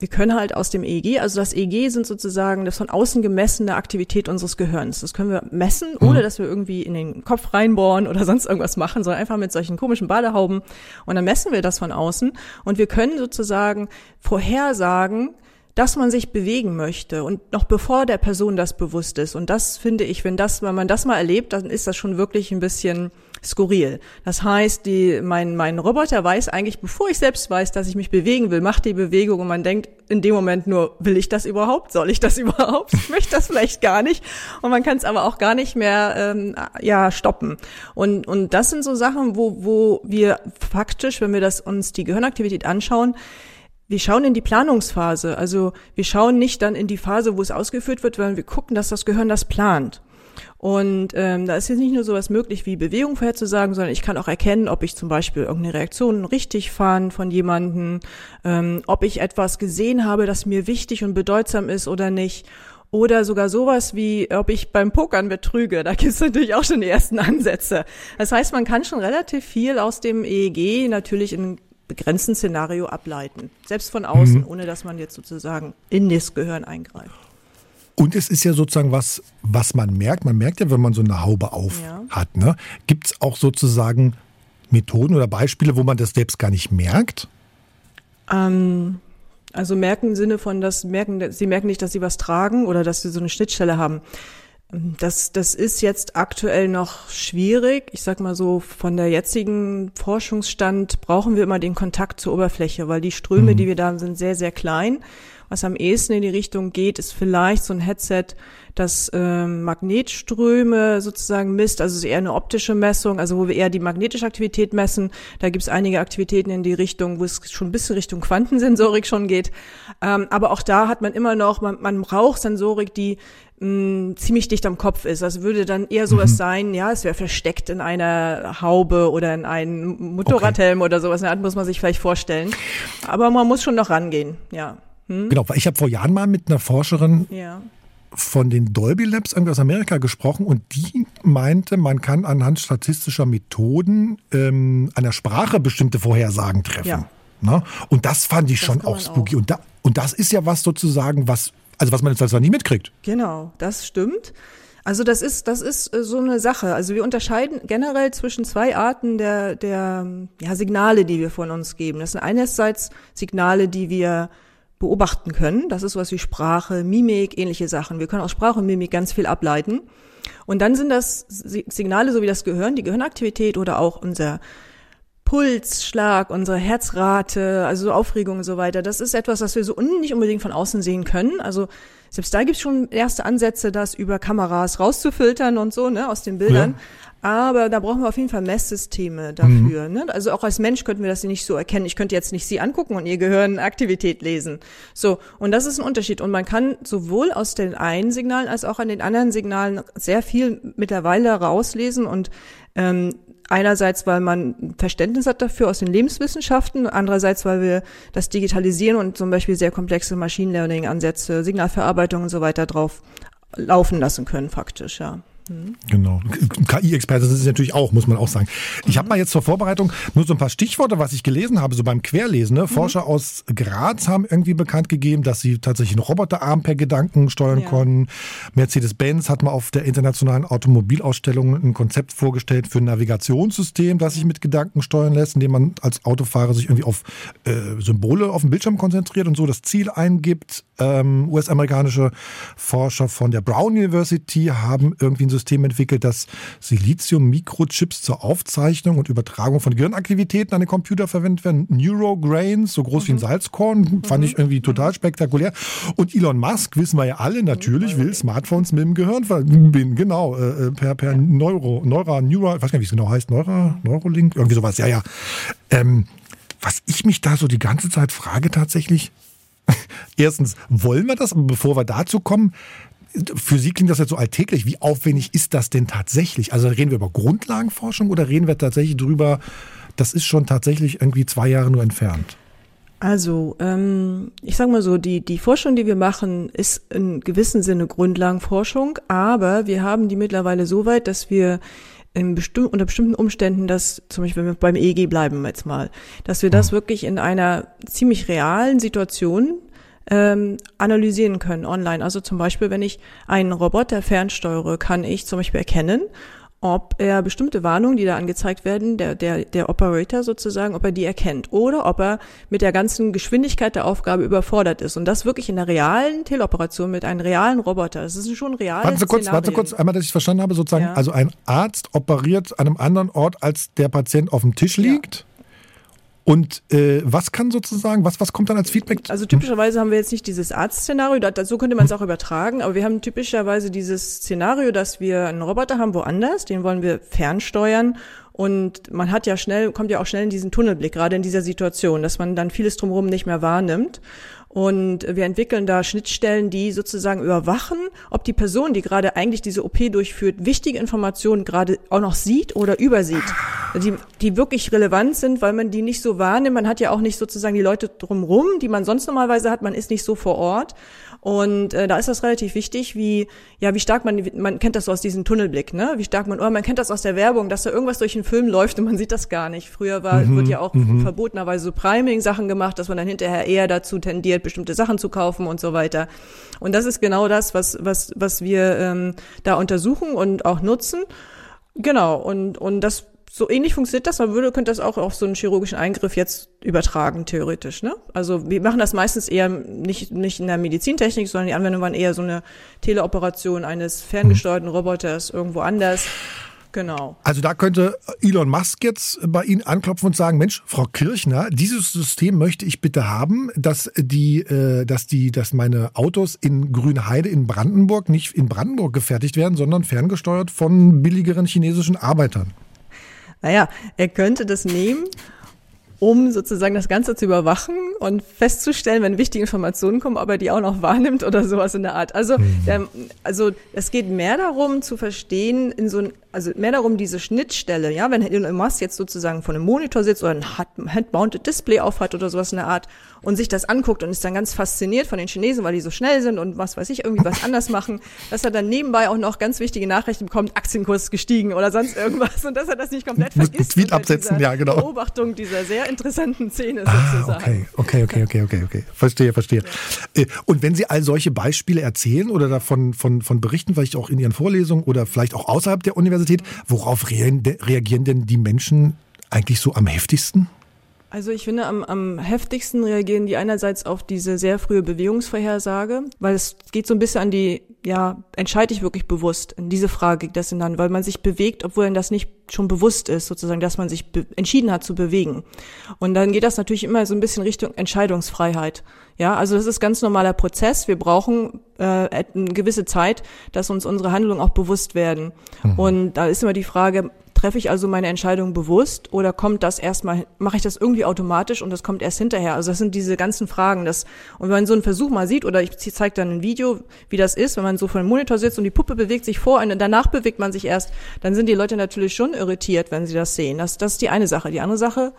wir können halt aus dem EEG, also das EEG sind sozusagen das von außen gemessene Aktivität unseres Gehirns. Das können wir messen, ohne mhm. dass wir irgendwie in den Kopf reinbohren oder sonst irgendwas machen, sondern einfach mit solchen komischen Badehauben. Und dann messen wir das von außen und wir können sozusagen vorhersagen, dass man sich bewegen möchte und noch bevor der Person das bewusst ist. Und das finde ich, wenn das, wenn man das mal erlebt, dann ist das schon wirklich ein bisschen skurril. Das heißt, die, mein, mein Roboter weiß eigentlich, bevor ich selbst weiß, dass ich mich bewegen will, macht die Bewegung und man denkt in dem Moment nur, will ich das überhaupt? Soll ich das überhaupt? Ich möchte das vielleicht gar nicht. Und man kann es aber auch gar nicht mehr ähm, ja stoppen. Und, und das sind so Sachen, wo, wo wir faktisch, wenn wir das uns die Gehirnaktivität anschauen, wir schauen in die Planungsphase. Also wir schauen nicht dann in die Phase, wo es ausgeführt wird, sondern wir gucken, dass das Gehirn das plant. Und ähm, da ist jetzt nicht nur sowas möglich wie Bewegung vorherzusagen, sondern ich kann auch erkennen, ob ich zum Beispiel irgendeine Reaktion richtig fand von jemandem, ähm, ob ich etwas gesehen habe, das mir wichtig und bedeutsam ist oder nicht. Oder sogar sowas wie, ob ich beim Pokern betrüge. Da gibt es natürlich auch schon die ersten Ansätze. Das heißt, man kann schon relativ viel aus dem EEG natürlich in begrenzten Szenario ableiten. Selbst von außen, mhm. ohne dass man jetzt sozusagen in das Gehirn eingreift. Und es ist ja sozusagen was, was man merkt. Man merkt ja, wenn man so eine Haube auf ja. hat. Ne? Gibt es auch sozusagen Methoden oder Beispiele, wo man das selbst gar nicht merkt? Ähm, also merken im Sinne von, dass merken, sie merken nicht, dass sie was tragen oder dass sie so eine Schnittstelle haben. Das, das ist jetzt aktuell noch schwierig. Ich sag mal so, von der jetzigen Forschungsstand brauchen wir immer den Kontakt zur Oberfläche, weil die Ströme, mhm. die wir da haben, sind sehr, sehr klein. Was am ehesten in die Richtung geht, ist vielleicht so ein Headset, das ähm, Magnetströme sozusagen misst. Also es ist eher eine optische Messung, also wo wir eher die magnetische Aktivität messen. Da gibt es einige Aktivitäten in die Richtung, wo es schon ein bisschen Richtung Quantensensorik schon geht. Ähm, aber auch da hat man immer noch, man, man braucht Sensorik, die mh, ziemlich dicht am Kopf ist. Also würde dann eher sowas mhm. sein, ja, es wäre versteckt in einer Haube oder in einem Motorradhelm okay. oder sowas. Das muss man sich vielleicht vorstellen. Aber man muss schon noch rangehen, ja. Hm? Genau, weil ich habe vor Jahren mal mit einer Forscherin ja. von den Dolby Labs aus Amerika gesprochen und die meinte, man kann anhand statistischer Methoden ähm, einer Sprache bestimmte Vorhersagen treffen. Ja. Ne? Und das fand ich das schon auch spooky. Auch. Und, da, und das ist ja was sozusagen, was, also was man jetzt also nicht mitkriegt. Genau, das stimmt. Also das ist, das ist äh, so eine Sache. Also wir unterscheiden generell zwischen zwei Arten der, der ja, Signale, die wir von uns geben. Das sind einerseits Signale, die wir beobachten können. Das ist was wie Sprache, Mimik, ähnliche Sachen. Wir können aus Sprache und Mimik ganz viel ableiten. Und dann sind das Signale, so wie das Gehirn, die Gehirnaktivität oder auch unser Pulsschlag, unsere Herzrate, also so Aufregung und so weiter. Das ist etwas, was wir so nicht unbedingt von außen sehen können. Also selbst da gibt es schon erste Ansätze, das über Kameras rauszufiltern und so, ne, aus den Bildern. Ja. Aber da brauchen wir auf jeden Fall Messsysteme dafür. Mhm. Ne? Also auch als Mensch könnten wir das nicht so erkennen. Ich könnte jetzt nicht Sie angucken und Ihr Gehirn Aktivität lesen. So, und das ist ein Unterschied. Und man kann sowohl aus den einen Signalen als auch an den anderen Signalen sehr viel mittlerweile rauslesen und ähm, Einerseits, weil man Verständnis hat dafür aus den Lebenswissenschaften, andererseits, weil wir das digitalisieren und zum Beispiel sehr komplexe Machine Learning Ansätze, Signalverarbeitung und so weiter drauf laufen lassen können, faktisch, ja. Genau. KI-Experte sind es natürlich auch, muss man auch sagen. Ich mhm. habe mal jetzt zur Vorbereitung nur so ein paar Stichworte, was ich gelesen habe, so beim Querlesen. Ne? Mhm. Forscher aus Graz haben irgendwie bekannt gegeben, dass sie tatsächlich einen Roboterarm per Gedanken steuern ja. konnten. Mercedes-Benz hat mal auf der internationalen Automobilausstellung ein Konzept vorgestellt für ein Navigationssystem, das sich mit Gedanken steuern lässt, indem man als Autofahrer sich irgendwie auf äh, Symbole auf dem Bildschirm konzentriert und so das Ziel eingibt. Ähm, US-amerikanische Forscher von der Brown University haben irgendwie ein System System entwickelt, das Silizium-Mikrochips zur Aufzeichnung und Übertragung von Gehirnaktivitäten an den Computer verwendet werden. Neurograins, so groß mhm. wie ein mhm. Salzkorn, fand ich mhm. irgendwie total spektakulär. Und Elon Musk, wissen wir ja alle, natürlich will Smartphones mit dem Gehirn verbinden. Genau, äh, äh, per, per Neuro, Neura, Neura, ich weiß gar nicht, wie es genau heißt, Neura, Neurolink, irgendwie sowas, ja, ja. Ähm, was ich mich da so die ganze Zeit frage tatsächlich, erstens, wollen wir das? Aber bevor wir dazu kommen, für Sie klingt das jetzt so alltäglich. Wie aufwendig ist das denn tatsächlich? Also reden wir über Grundlagenforschung oder reden wir tatsächlich drüber, das ist schon tatsächlich irgendwie zwei Jahre nur entfernt? Also, ähm, ich sage mal so, die, die Forschung, die wir machen, ist in gewissem Sinne Grundlagenforschung, aber wir haben die mittlerweile so weit, dass wir in bestimm unter bestimmten Umständen, dass zum Beispiel wenn wir beim EEG bleiben jetzt mal, dass wir das hm. wirklich in einer ziemlich realen Situation ähm, analysieren können online. Also zum Beispiel, wenn ich einen Roboter fernsteuere, kann ich zum Beispiel erkennen, ob er bestimmte Warnungen, die da angezeigt werden, der, der, der Operator sozusagen, ob er die erkennt oder ob er mit der ganzen Geschwindigkeit der Aufgabe überfordert ist. Und das wirklich in einer realen Teleoperation mit einem realen Roboter. Das ist schon real. Warte kurz, Szenarien. warte kurz, einmal, dass ich verstanden habe, sozusagen, ja. also ein Arzt operiert an einem anderen Ort, als der Patient auf dem Tisch liegt. Ja. Und äh, was kann sozusagen, was, was kommt dann als Feedback? Also typischerweise haben wir jetzt nicht dieses Arztszenario, so könnte man es auch übertragen, aber wir haben typischerweise dieses Szenario, dass wir einen Roboter haben woanders, den wollen wir fernsteuern und man hat ja schnell, kommt ja auch schnell in diesen Tunnelblick, gerade in dieser Situation, dass man dann vieles drumherum nicht mehr wahrnimmt. Und wir entwickeln da Schnittstellen, die sozusagen überwachen, ob die Person, die gerade eigentlich diese OP durchführt, wichtige Informationen gerade auch noch sieht oder übersieht. Die, die wirklich relevant sind, weil man die nicht so wahrnimmt. Man hat ja auch nicht sozusagen die Leute drumrum, die man sonst normalerweise hat. Man ist nicht so vor Ort. Und äh, da ist das relativ wichtig, wie ja, wie stark man man kennt das so aus diesem Tunnelblick, ne? Wie stark man oder man kennt das aus der Werbung, dass da irgendwas durch den Film läuft und man sieht das gar nicht. Früher war mhm, wird ja auch mhm. verbotenerweise so Priming Sachen gemacht, dass man dann hinterher eher dazu tendiert, bestimmte Sachen zu kaufen und so weiter. Und das ist genau das, was was was wir ähm, da untersuchen und auch nutzen. Genau, und, und das so ähnlich funktioniert das. Man würde, könnte das auch auf so einen chirurgischen Eingriff jetzt übertragen, theoretisch. Ne? Also wir machen das meistens eher nicht, nicht in der Medizintechnik, sondern die Anwendung waren eher so eine Teleoperation eines ferngesteuerten Roboters irgendwo anders. Genau. Also da könnte Elon Musk jetzt bei Ihnen anklopfen und sagen, Mensch, Frau Kirchner, dieses System möchte ich bitte haben, dass die, äh, dass die, dass meine Autos in Grünheide in Brandenburg nicht in Brandenburg gefertigt werden, sondern ferngesteuert von billigeren chinesischen Arbeitern. Naja, er könnte das nehmen, um sozusagen das Ganze zu überwachen und festzustellen, wenn wichtige Informationen kommen, ob er die auch noch wahrnimmt oder sowas in der Art. Also, mhm. der, also es geht mehr darum zu verstehen, in so ein also mehr darum, diese Schnittstelle, ja, wenn Elon Musk jetzt sozusagen vor einem Monitor sitzt oder ein Hand-Mounted Display aufhat oder sowas in der Art und sich das anguckt und ist dann ganz fasziniert von den Chinesen, weil die so schnell sind und was weiß ich, irgendwie was anders machen, dass er dann nebenbei auch noch ganz wichtige Nachrichten bekommt, Aktienkurs gestiegen oder sonst irgendwas und dass er das nicht komplett vergisst. Tweet absetzen, ja, genau. Beobachtung dieser sehr interessanten Szene Ah, sozusagen. okay, okay, okay, okay, okay, okay. Verstehe, verstehe. Äh, Und wenn Sie all solche Beispiele erzählen oder davon von, von berichten, vielleicht auch in Ihren Vorlesungen oder vielleicht auch außerhalb der Universität, worauf reagieren de- reagieren denn die Menschen eigentlich so am heftigsten? Also ich finde, am, am heftigsten reagieren die einerseits auf diese sehr frühe Bewegungsvorhersage, weil es geht so ein bisschen an die, ja, entscheide ich wirklich bewusst? In diese Frage geht das dann, weil man sich bewegt, obwohl einem das nicht schon bewusst ist, sozusagen, dass man sich entschieden hat zu bewegen. Und dann geht das natürlich immer so ein bisschen Richtung Entscheidungsfreiheit. Ja, also das ist ganz normaler Prozess. Wir brauchen äh, eine gewisse Zeit, dass uns unsere Handlungen auch bewusst werden. Und da ist immer die Frage, treffe ich also meine Entscheidung bewusst oder kommt das erstmal, mache ich das irgendwie automatisch und das kommt erst hinterher? Also das sind diese ganzen Fragen. Das, und wenn man so einen Versuch mal sieht oder ich zeige dann ein Video, wie das ist, wenn man so vor dem Monitor sitzt und die Puppe bewegt sich vor und danach bewegt man sich erst, dann sind die Leute natürlich schon irritiert, wenn sie das sehen. Das, das ist die eine Sache. Die andere Sache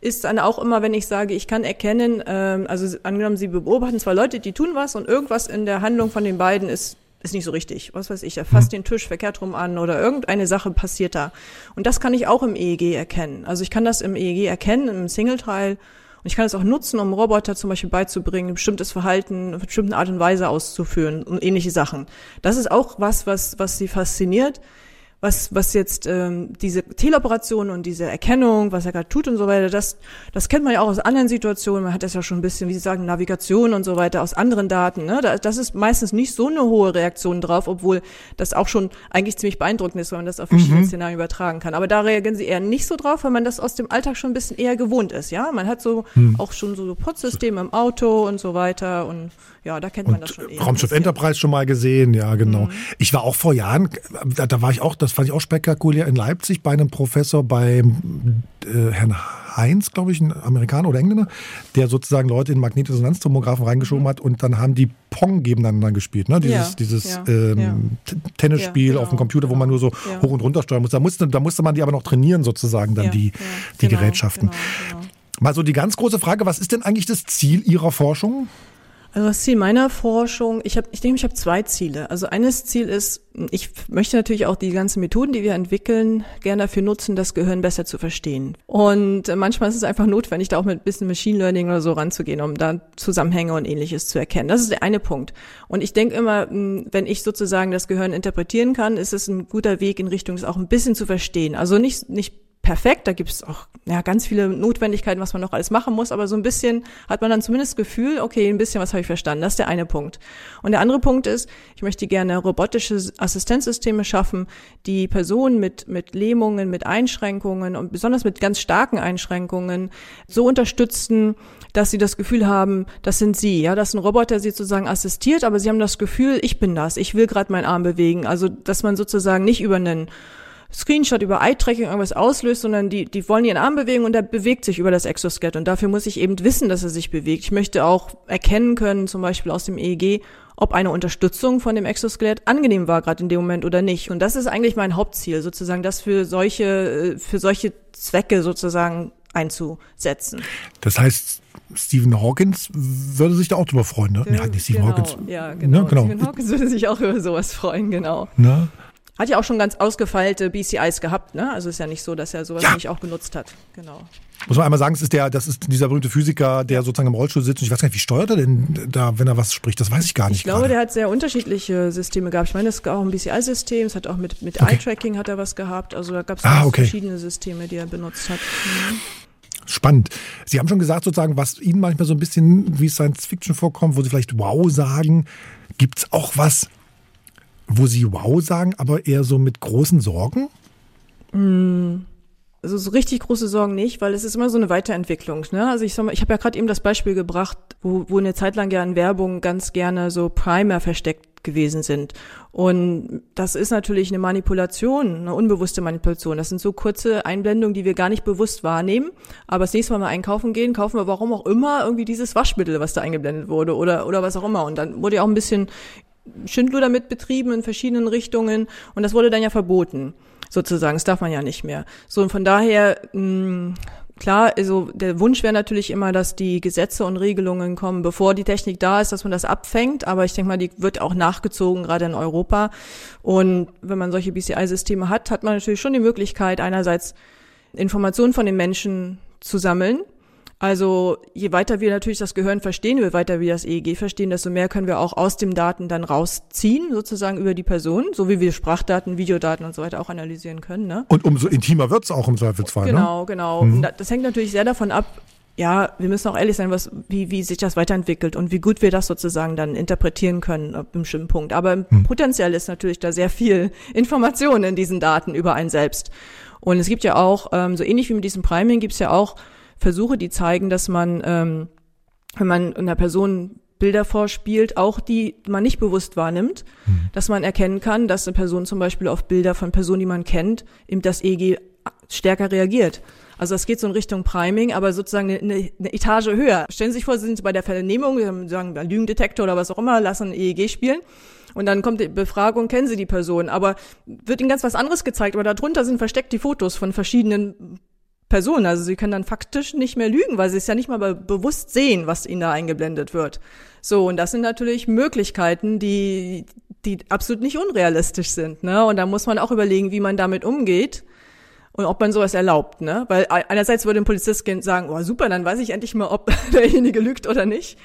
ist dann auch immer, wenn ich sage, ich kann erkennen, ähm, also angenommen, Sie beobachten zwei Leute, die tun was und irgendwas in der Handlung von den beiden ist ist nicht so richtig. Was weiß ich, er fasst den Tisch verkehrt rum an oder irgendeine Sache passiert da. Und das kann ich auch im EEG erkennen. Also ich kann das im EEG erkennen, im Single-Teil. Und ich kann es auch nutzen, um Roboter zum Beispiel beizubringen, ein bestimmtes Verhalten auf eine bestimmte Art und Weise auszuführen und ähnliche Sachen. Das ist auch was, was, was sie fasziniert was, was jetzt ähm, diese Teleoperation und diese Erkennung, was er gerade tut und so weiter, das, das kennt man ja auch aus anderen Situationen. Man hat das ja schon ein bisschen, wie Sie sagen, Navigation und so weiter aus anderen Daten. Ne? Da, das ist meistens nicht so eine hohe Reaktion drauf, obwohl das auch schon eigentlich ziemlich beeindruckend ist, wenn man das auf verschiedene Szenarien übertragen kann. Aber da reagieren sie eher nicht so drauf, weil man das aus dem Alltag schon ein bisschen eher gewohnt ist. Ja, man hat so auch schon so Support-Systeme im Auto und so weiter und ja, da kennt man das schon ein Raumschiff. Enterprise schon mal gesehen, ja, genau. Ich war auch vor Jahren, da, da war ich auch, das fand ich auch spektakulär, in Leipzig bei einem Professor, bei äh, Herrn Heinz, glaube ich, ein Amerikaner oder Engländer, der sozusagen Leute in Magnetresonanztomographen reingeschoben hat und dann haben die Pong gegeneinander gespielt, ne? Dieses, Ja, dieses ja, ähm, ja. Tennisspiel genau, auf dem Computer, wo man nur so hoch und runter steuern muss. Da musste, da musste man die aber noch trainieren, sozusagen, dann die, die genau, Gerätschaften. Genau, genau. Mal so die ganz große Frage, was ist denn eigentlich das Ziel Ihrer Forschung? Also das Ziel meiner Forschung, ich habe, ich denke, ich habe zwei Ziele. Also eines Ziel ist, ich möchte natürlich auch die ganzen Methoden, die wir entwickeln, gerne dafür nutzen, das Gehirn besser zu verstehen. Und äh, manchmal ist es einfach notwendig, da auch mit ein bisschen Machine Learning oder so ranzugehen, um da Zusammenhänge und ähnliches zu erkennen. Das ist der eine Punkt. Und ich denke immer, wenn ich sozusagen das Gehirn interpretieren kann, ist es ein guter Weg in Richtung, es auch ein bisschen zu verstehen. Also nicht, nicht perfekt. Da gibt es auch ja, ganz viele Notwendigkeiten, was man noch alles machen muss. Aber so ein bisschen hat man dann zumindest das Gefühl, okay, ein bisschen was habe ich verstanden. Das ist der eine Punkt. Und der andere Punkt ist, ich möchte gerne robotische Assistenzsysteme schaffen, die Personen mit, mit Lähmungen, mit Einschränkungen und besonders mit ganz starken Einschränkungen so unterstützen, dass sie das Gefühl haben, das sind sie, ja, dass ein Roboter sie sozusagen assistiert, aber sie haben das Gefühl, ich bin das, ich will gerade meinen Arm bewegen. Also, dass man sozusagen nicht über einen Screenshot über Eye-Tracking irgendwas auslöst, sondern die, die wollen ihren Arm bewegen und der bewegt sich über das Exoskelett. Und dafür muss ich eben wissen, dass er sich bewegt. Ich möchte auch erkennen können, zum Beispiel aus dem EEG, ob eine Unterstützung von dem Exoskelett angenehm war, gerade in dem Moment oder nicht. Und das ist eigentlich mein Hauptziel, sozusagen das für solche, äh, für solche Zwecke sozusagen einzusetzen. Das heißt, Stephen Hawkins würde sich da auch drüber freuen, ne? Ja, nicht Stephen genau, Hawkins. Ja, genau. Ne, genau. Stephen Hawkins würde sich auch über sowas freuen, genau. Ne? Hat ja auch schon ganz ausgefeilte BCIs gehabt, ne? Also ist ja nicht so, dass er sowas Ja. nicht auch genutzt hat. Genau. Muss man einmal sagen, es ist der, das ist dieser berühmte Physiker, der sozusagen im Rollstuhl sitzt. Und ich weiß gar nicht, wie steuert er denn da, wenn er was spricht? Das weiß ich gar nicht. Ich glaube, gerade. der hat sehr unterschiedliche Systeme gehabt. Ich meine, es gab auch ein BCI-System, es hat auch mit, mit Okay. Eye-Tracking hat er was gehabt. Also da gab es Ah, okay. verschiedene Systeme, die er benutzt hat. Mhm. Spannend. Sie haben schon gesagt, sozusagen, was Ihnen manchmal so ein bisschen wie Science Fiction vorkommt, wo Sie vielleicht wow sagen. Gibt es auch was, wo Sie wow sagen, aber eher so mit großen Sorgen? Also so richtig große Sorgen nicht, weil es ist immer so eine Weiterentwicklung. Ne? Also ich, sag mal, ich habe ja gerade eben das Beispiel gebracht, wo, wo eine Zeit lang ja in Werbung ganz gerne so Primer versteckt gewesen sind. Und das ist natürlich eine Manipulation, eine unbewusste Manipulation. Das sind so kurze Einblendungen, die wir gar nicht bewusst wahrnehmen. Aber das nächste Mal mal einkaufen gehen, kaufen wir warum auch immer irgendwie dieses Waschmittel, was da eingeblendet wurde oder, oder was auch immer. Und dann wurde ja auch ein bisschen Schindluder damit betrieben in verschiedenen Richtungen und das wurde dann ja verboten. sozusagen. Das darf man ja nicht mehr. So, und von daher, mh, klar, also der Wunsch wäre natürlich immer, dass die Gesetze und Regelungen kommen, bevor die Technik da ist, dass man das abfängt. Aber ich denke mal, die wird auch nachgezogen, gerade in Europa. Und wenn man solche BCI-Systeme hat, hat man natürlich schon die Möglichkeit, einerseits Informationen von den Menschen zu sammeln, also je weiter wir natürlich das Gehirn verstehen, je weiter wir das EEG verstehen, desto mehr können wir auch aus dem Daten dann rausziehen, sozusagen über die Person, so wie wir Sprachdaten, Videodaten und so weiter auch analysieren können. Ne? Und umso intimer wird's auch im Zweifelsfall. Genau, ne? genau. Mhm. Das hängt natürlich sehr davon ab, ja, wir müssen auch ehrlich sein, was, wie, wie sich das weiterentwickelt und wie gut wir das sozusagen dann interpretieren können ab einem bestimmten Punkt. Aber hm. potenziell ist natürlich da sehr viel Information in diesen Daten über einen selbst. Und es gibt ja auch, ähm, so ähnlich wie mit diesem Priming, gibt es ja auch Versuche, die zeigen, dass man, ähm, wenn man einer Person Bilder vorspielt, auch die man nicht bewusst wahrnimmt, mhm. dass man erkennen kann, dass eine Person zum Beispiel auf Bilder von Personen, die man kennt, eben das EEG stärker reagiert. Also es geht so in Richtung Priming, aber sozusagen eine, eine Etage höher. Stellen Sie sich vor, Sie sind bei der Vernehmung, Sie sagen Lügendetektor oder was auch immer, lassen EEG spielen. Und dann kommt die Befragung, kennen Sie die Person, aber wird Ihnen ganz was anderes gezeigt, aber darunter sind versteckt die Fotos von verschiedenen Person. Also sie können dann faktisch nicht mehr lügen, weil sie es ja nicht mal bewusst sehen, was ihnen da eingeblendet wird. So, und das sind natürlich Möglichkeiten, die, die absolut nicht unrealistisch sind. Ne? Und da muss man auch überlegen, wie man damit umgeht und ob man sowas erlaubt. Ne? Weil einerseits würde ein Polizist sagen, oh super, dann weiß ich endlich mal, ob derjenige lügt oder nicht.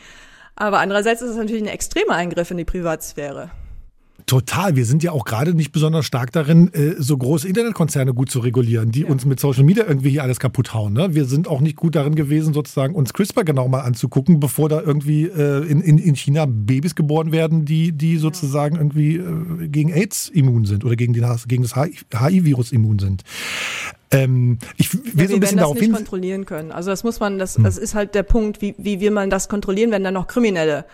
Aber andererseits ist es natürlich ein extremer Eingriff in die Privatsphäre. Total. Wir sind ja auch gerade nicht besonders stark darin, äh, so große Internetkonzerne gut zu regulieren, die ja. uns mit Social Media irgendwie hier alles kaputt hauen. Ne? Wir sind auch nicht gut darin gewesen, sozusagen uns CRISPR genau mal anzugucken, bevor da irgendwie äh, in, in, China Babys geboren werden, die, die sozusagen irgendwie äh, gegen AIDS immun sind oder gegen, den, gegen das HIV-Virus immun sind. Ähm, ich will ja, so ein bisschen darauf hin. nicht kontrollieren können. Also das muss man, das, hm. das ist halt der Punkt, wie, wie will man das kontrollieren, wenn dann noch Kriminelle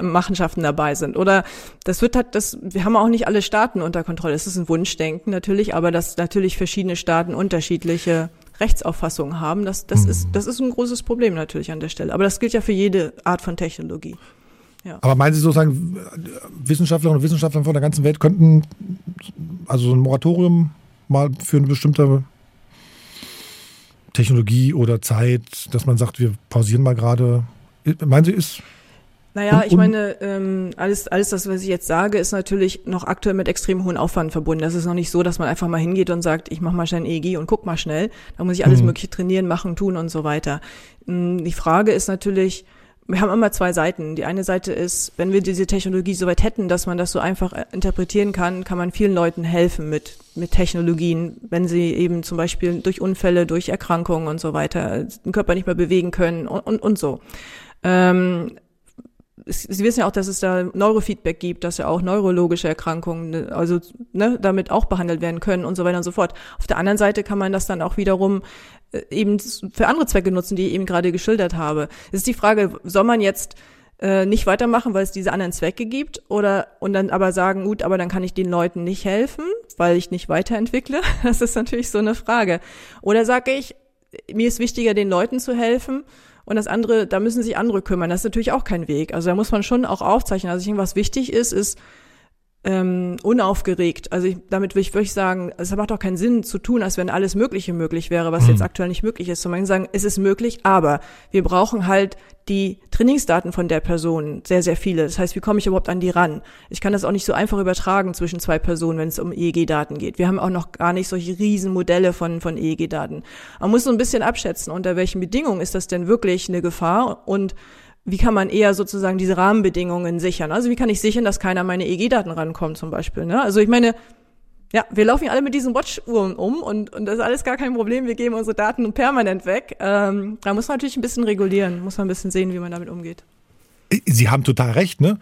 Machenschaften dabei sind. Oder das wird halt, das, wir haben auch nicht alle Staaten unter Kontrolle. Es ist ein Wunschdenken natürlich, aber dass natürlich verschiedene Staaten unterschiedliche Rechtsauffassungen haben, das, das mhm. ist, das ist ein großes Problem natürlich an der Stelle. Aber das gilt ja für jede Art von Technologie. Ja. Aber meinen Sie sozusagen, Wissenschaftlerinnen und Wissenschaftler von der ganzen Welt könnten also so ein Moratorium mal für eine bestimmte Technologie oder Zeit, dass man sagt, wir pausieren mal gerade. Meinen Sie, ist naja, ich meine, ähm, alles, alles das, was ich jetzt sage, ist natürlich noch aktuell mit extrem hohen Aufwand verbunden. Das ist noch nicht so, dass man einfach mal hingeht und sagt, ich mache mal schnell ein EEG und guck mal schnell. Da muss ich alles mhm. Mögliche trainieren, machen, tun und so weiter. Hm, die Frage ist natürlich, wir haben immer zwei Seiten. Die eine Seite ist, wenn wir diese Technologie so weit hätten, dass man das so einfach äh, interpretieren kann, kann man vielen Leuten helfen mit, mit Technologien, wenn sie eben zum Beispiel durch Unfälle, durch Erkrankungen und so weiter den Körper nicht mehr bewegen können und, und, und so. Ähm, Sie wissen ja auch, dass es da Neurofeedback gibt, dass ja auch neurologische Erkrankungen, ne, also ne, damit auch behandelt werden können und so weiter und so fort. Auf der anderen Seite kann man das dann auch wiederum äh, eben für andere Zwecke nutzen, die ich eben gerade geschildert habe. Es ist die Frage, soll man jetzt äh, nicht weitermachen, weil es diese anderen Zwecke gibt, oder und dann aber sagen, gut, aber dann kann ich den Leuten nicht helfen, weil ich nicht weiterentwickle. Das ist natürlich so eine Frage. Oder sage ich, mir ist wichtiger, den Leuten zu helfen und das andere, da müssen sich andere kümmern. Das ist natürlich auch kein Weg. Also da muss man schon auch aufzeichnen. Also irgendwas wichtig ist, ist, ähm, unaufgeregt. Also ich, damit würde ich wirklich sagen, es macht auch keinen Sinn zu tun, als wenn alles Mögliche möglich wäre, was mhm. jetzt aktuell nicht möglich ist. Sondern sagen, es ist möglich, aber wir brauchen halt die Trainingsdaten von der Person, sehr, sehr viele. Das heißt, wie komme ich überhaupt an die ran? Ich kann das auch nicht so einfach übertragen zwischen zwei Personen, wenn es um EEG-Daten geht. Wir haben auch noch gar nicht solche riesen Modelle von, von EEG-Daten. Man muss so ein bisschen abschätzen, unter welchen Bedingungen ist das denn wirklich eine Gefahr und wie kann man eher sozusagen diese Rahmenbedingungen sichern? Also wie kann ich sichern, dass keiner meine EG-Daten rankommt zum Beispiel? Ne? Also ich meine, ja, wir laufen ja alle mit diesen Watch-Uhren um und, und das ist alles gar kein Problem. Wir geben unsere Daten permanent weg. Ähm, da muss man natürlich ein bisschen regulieren, muss man ein bisschen sehen, wie man damit umgeht. Sie haben total recht, ne?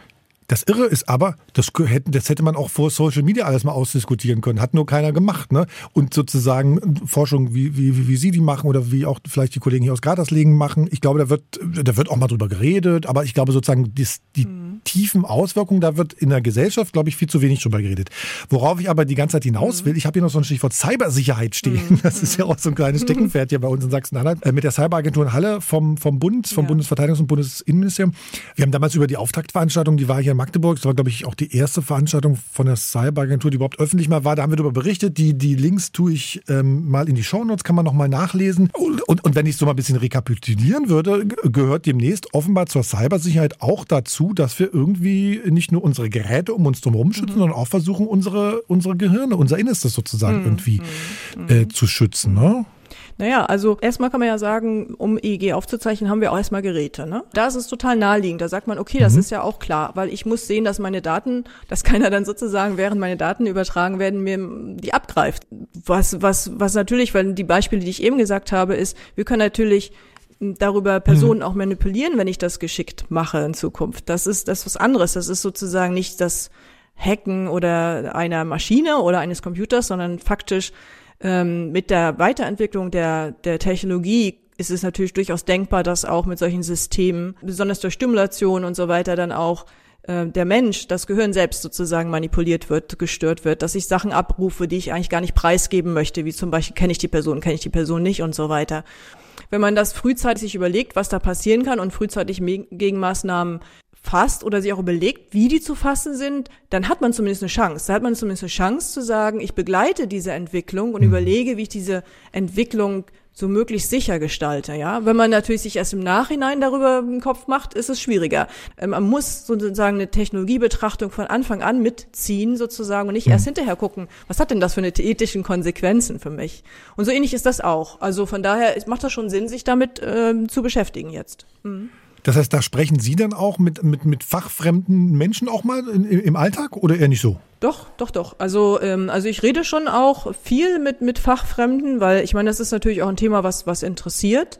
Das Irre ist aber, das, das hätte man auch vor Social Media alles mal ausdiskutieren können. Hat nur keiner gemacht. Ne? Und sozusagen Forschung, wie, wie, wie Sie die machen oder wie auch vielleicht die Kollegen hier aus Graterslegen machen, ich glaube, da wird, da wird auch mal drüber geredet. Aber ich glaube sozusagen, die, die, mhm. tiefen Auswirkungen, da wird in der Gesellschaft, glaube ich, viel zu wenig drüber geredet. Worauf ich aber die ganze Zeit hinaus will, ich habe hier noch so ein Stichwort Cybersicherheit stehen. Das ist ja auch so ein kleines Steckenpferd hier bei uns in Sachsen-Anhalt. Äh, mit der Cyberagentur in Halle vom, vom Bund, vom ja. Bundesverteidigungs- und Bundesinnenministerium. Wir haben damals über die Auftaktveranstaltung, die war hier in Magdeburg, das war, glaube ich, auch die erste Veranstaltung von der Cyberagentur, die überhaupt öffentlich mal war. Da haben wir darüber berichtet. Die, die Links tue ich ähm, mal in die Shownotes, kann man noch mal nachlesen. Und, und, und wenn ich so mal ein bisschen rekapitulieren würde, gehört demnächst offenbar zur Cybersicherheit auch dazu, dass wir irgendwie nicht nur unsere Geräte um uns drum schützen, mhm. sondern auch versuchen, unsere, unsere Gehirne, unser Innerstes sozusagen mhm. irgendwie mhm. äh, zu schützen. Ne? Naja, also erstmal kann man ja sagen, um EEG aufzuzeichnen, haben wir auch erstmal Geräte. Ne? Da ist es total naheliegend. Da sagt man, okay, das mhm. ist ja auch klar, weil ich muss sehen, dass meine Daten, dass keiner dann sozusagen, während meine Daten übertragen werden, mir die abgreift. Was, was, was natürlich, weil die Beispiele, die ich eben gesagt habe, ist, wir können natürlich darüber Personen mhm. auch manipulieren, wenn ich das geschickt mache in Zukunft. Das ist das ist was anderes. Das ist sozusagen nicht das Hacken oder einer Maschine oder eines Computers, sondern faktisch ähm, mit der Weiterentwicklung der, der Technologie ist es natürlich durchaus denkbar, dass auch mit solchen Systemen, besonders durch Stimulation und so weiter, dann auch äh, der Mensch, das Gehirn selbst sozusagen manipuliert wird, gestört wird, dass ich Sachen abrufe, die ich eigentlich gar nicht preisgeben möchte, wie zum Beispiel kenne ich die Person, kenne ich die Person nicht und so weiter. Wenn man das frühzeitig sich überlegt, was da passieren kann und frühzeitig Gegenmaßnahmen fasst oder sich auch überlegt, wie die zu fassen sind, dann hat man zumindest eine Chance. Da hat man zumindest eine Chance zu sagen, ich begleite diese Entwicklung und mhm. überlege, wie ich diese Entwicklung so möglichst sicher gestalte, ja. Wenn man natürlich sich erst im Nachhinein darüber im Kopf macht, ist es schwieriger. Ähm, man muss sozusagen eine Technologiebetrachtung von Anfang an mitziehen sozusagen und nicht mhm. erst hinterher gucken, was hat denn das für eine ethischen Konsequenzen für mich? Und so ähnlich ist das auch. Also von daher macht das schon Sinn, sich damit ähm, zu beschäftigen jetzt. Mhm. Das heißt, da sprechen Sie dann auch mit, mit, mit fachfremden Menschen auch mal in, im Alltag oder eher nicht so? Doch, doch, doch. Also, ähm, also ich rede schon auch viel mit, mit Fachfremden, weil ich meine, das ist natürlich auch ein Thema, was, was interessiert.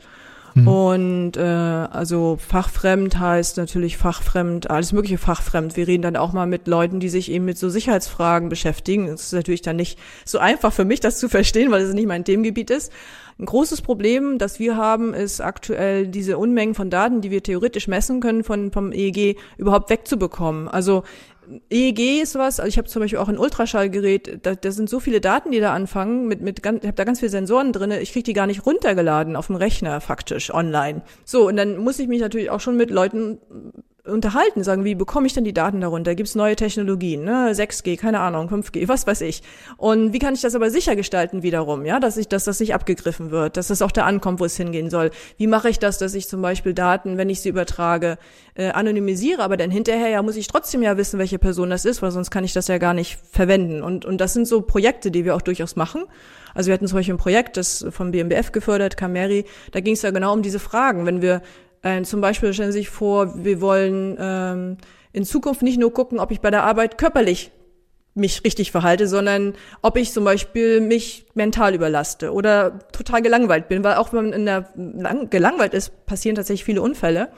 Mhm. Und äh, also fachfremd heißt natürlich fachfremd, alles mögliche fachfremd. Wir reden dann auch mal mit Leuten, die sich eben mit so Sicherheitsfragen beschäftigen. Es ist natürlich dann nicht so einfach für mich, das zu verstehen, weil es nicht mein Themengebiet ist. Ein großes Problem, das wir haben, ist aktuell diese Unmengen von Daten, die wir theoretisch messen können von, vom EEG, überhaupt wegzubekommen. Also EEG ist was, also ich habe zum Beispiel auch ein Ultraschallgerät, da, da sind so viele Daten, die da anfangen, mit, mit ganz, ich habe da ganz viele Sensoren drinne, ich kriege die gar nicht runtergeladen auf dem Rechner faktisch online. So, und dann muss ich mich natürlich auch schon mit Leuten unterhalten, sagen, wie bekomme ich denn die Daten darunter? Gibt es neue Technologien, ne? 6G, keine Ahnung, 5G, was weiß ich. Und wie kann ich das aber sicher gestalten wiederum, ja, dass ich, dass das nicht abgegriffen wird, dass das auch da ankommt, wo es hingehen soll. Wie mache ich das, dass ich zum Beispiel Daten, wenn ich sie übertrage, äh, anonymisiere, aber dann hinterher ja muss ich trotzdem ja wissen, welche Person das ist, weil sonst kann ich das ja gar nicht verwenden. Und, und das sind so Projekte, die wir auch durchaus machen. Also wir hatten zum Beispiel ein Projekt, das vom BMBF gefördert, Cameri, da ging es ja genau um diese Fragen. Wenn wir äh, zum Beispiel stellen Sie sich vor, wir wollen ähm, in Zukunft nicht nur gucken, ob ich bei der Arbeit körperlich mich richtig verhalte, sondern ob ich zum Beispiel mich mental überlaste oder total gelangweilt bin, weil auch wenn man in der lang, gelangweilt ist, passieren tatsächlich viele Unfälle.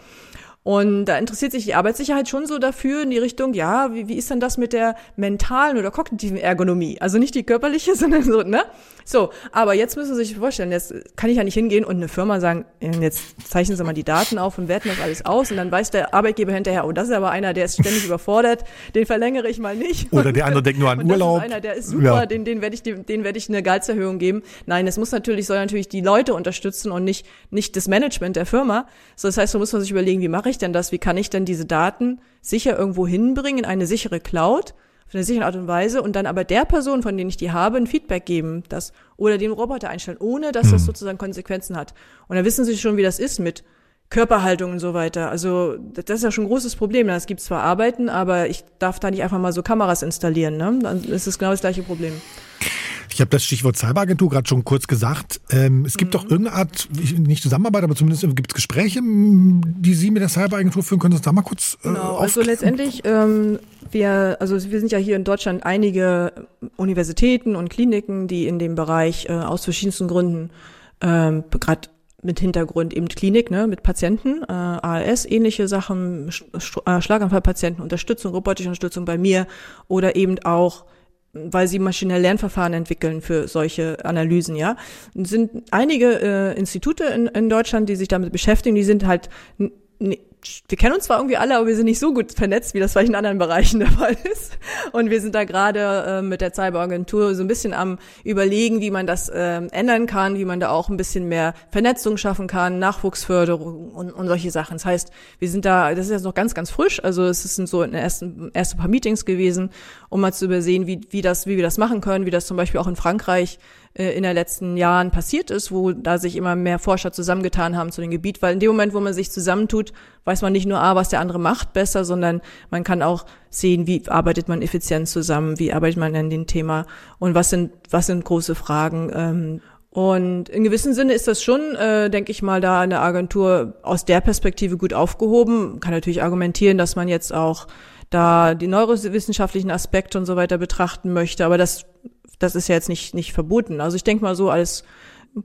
Und da interessiert sich die Arbeitssicherheit schon so dafür in die Richtung, ja, wie, wie ist denn das mit der mentalen oder kognitiven Ergonomie? Also nicht die körperliche, sondern so, ne? So, aber jetzt müssen Sie sich vorstellen, jetzt kann ich ja nicht hingehen und eine Firma sagen, jetzt zeichnen Sie mal die Daten auf und werten das alles aus und dann weiß der Arbeitgeber hinterher, oh, das ist aber einer, der ist ständig überfordert, den verlängere ich mal nicht. Oder der andere denkt nur an und Urlaub. Das ist einer, der ist super, ja. den, den werde ich, den, den werde ich eine Gehaltserhöhung geben. Nein, es muss natürlich, soll natürlich die Leute unterstützen und nicht, nicht das Management der Firma. So, das heißt, da muss man sich überlegen, wie mache ich denn das? Wie kann ich denn diese Daten sicher irgendwo hinbringen in eine sichere Cloud? Auf eine sichere Art und Weise und dann aber der Person, von denen ich die habe, ein Feedback geben, das oder den Roboter einstellen, ohne dass das hm. sozusagen Konsequenzen hat. Und dann wissen Sie schon, wie das ist mit Körperhaltung und so weiter. Also das ist ja schon ein großes Problem. Es gibt zwar Arbeiten, aber ich darf da nicht einfach mal so Kameras installieren. Ne? Dann ist es genau das gleiche Problem. Ich habe das Stichwort Cyberagentur gerade schon kurz gesagt. Ähm, es gibt mhm. doch irgendeine Art, nicht Zusammenarbeit, aber zumindest gibt es Gespräche, die Sie mit der Cyberagentur führen. Können Sie das da mal kurz äh, Genau, also letztendlich, ähm, wir, also wir sind ja hier in Deutschland einige Universitäten und Kliniken, die in dem Bereich äh, aus verschiedensten Gründen ähm, gerade mit Hintergrund eben Klinik, ne, mit Patienten, äh, ALS, ähnliche Sachen, Sch äh, Schlaganfallpatienten, Unterstützung, robotische Unterstützung bei mir oder eben auch weil sie maschinelle Lernverfahren entwickeln für solche Analysen, ja. Es sind einige äh, Institute in, in Deutschland, die sich damit beschäftigen, die sind halt wir kennen uns zwar irgendwie alle, aber wir sind nicht so gut vernetzt, wie das vielleicht in anderen Bereichen der Fall ist. Und wir sind da gerade äh, mit der Cyberagentur so ein bisschen am überlegen, wie man das äh, ändern kann, wie man da auch ein bisschen mehr Vernetzung schaffen kann, Nachwuchsförderung und, und solche Sachen. Das heißt, wir sind da, das ist jetzt noch ganz, ganz frisch. Also es sind so ersten, erste paar Meetings gewesen, um mal zu übersehen, wie, wie das, wie wir das machen können, wie das zum Beispiel auch in Frankreich äh, in den letzten Jahren passiert ist, wo da sich immer mehr Forscher zusammengetan haben zu dem Gebiet, weil in dem Moment, wo man sich zusammentut, weiß man nicht nur, ah, was der andere macht besser, sondern man kann auch sehen, wie arbeitet man effizient zusammen, wie arbeitet man an dem Thema und was sind, was sind große Fragen. Ähm, und in gewissem Sinne ist das schon, äh, denke ich mal, da eine Agentur aus der Perspektive gut aufgehoben. Kann natürlich argumentieren, dass man jetzt auch da die neurowissenschaftlichen Aspekte und so weiter betrachten möchte, aber das das ist ja jetzt nicht, nicht verboten. Also ich denke mal so als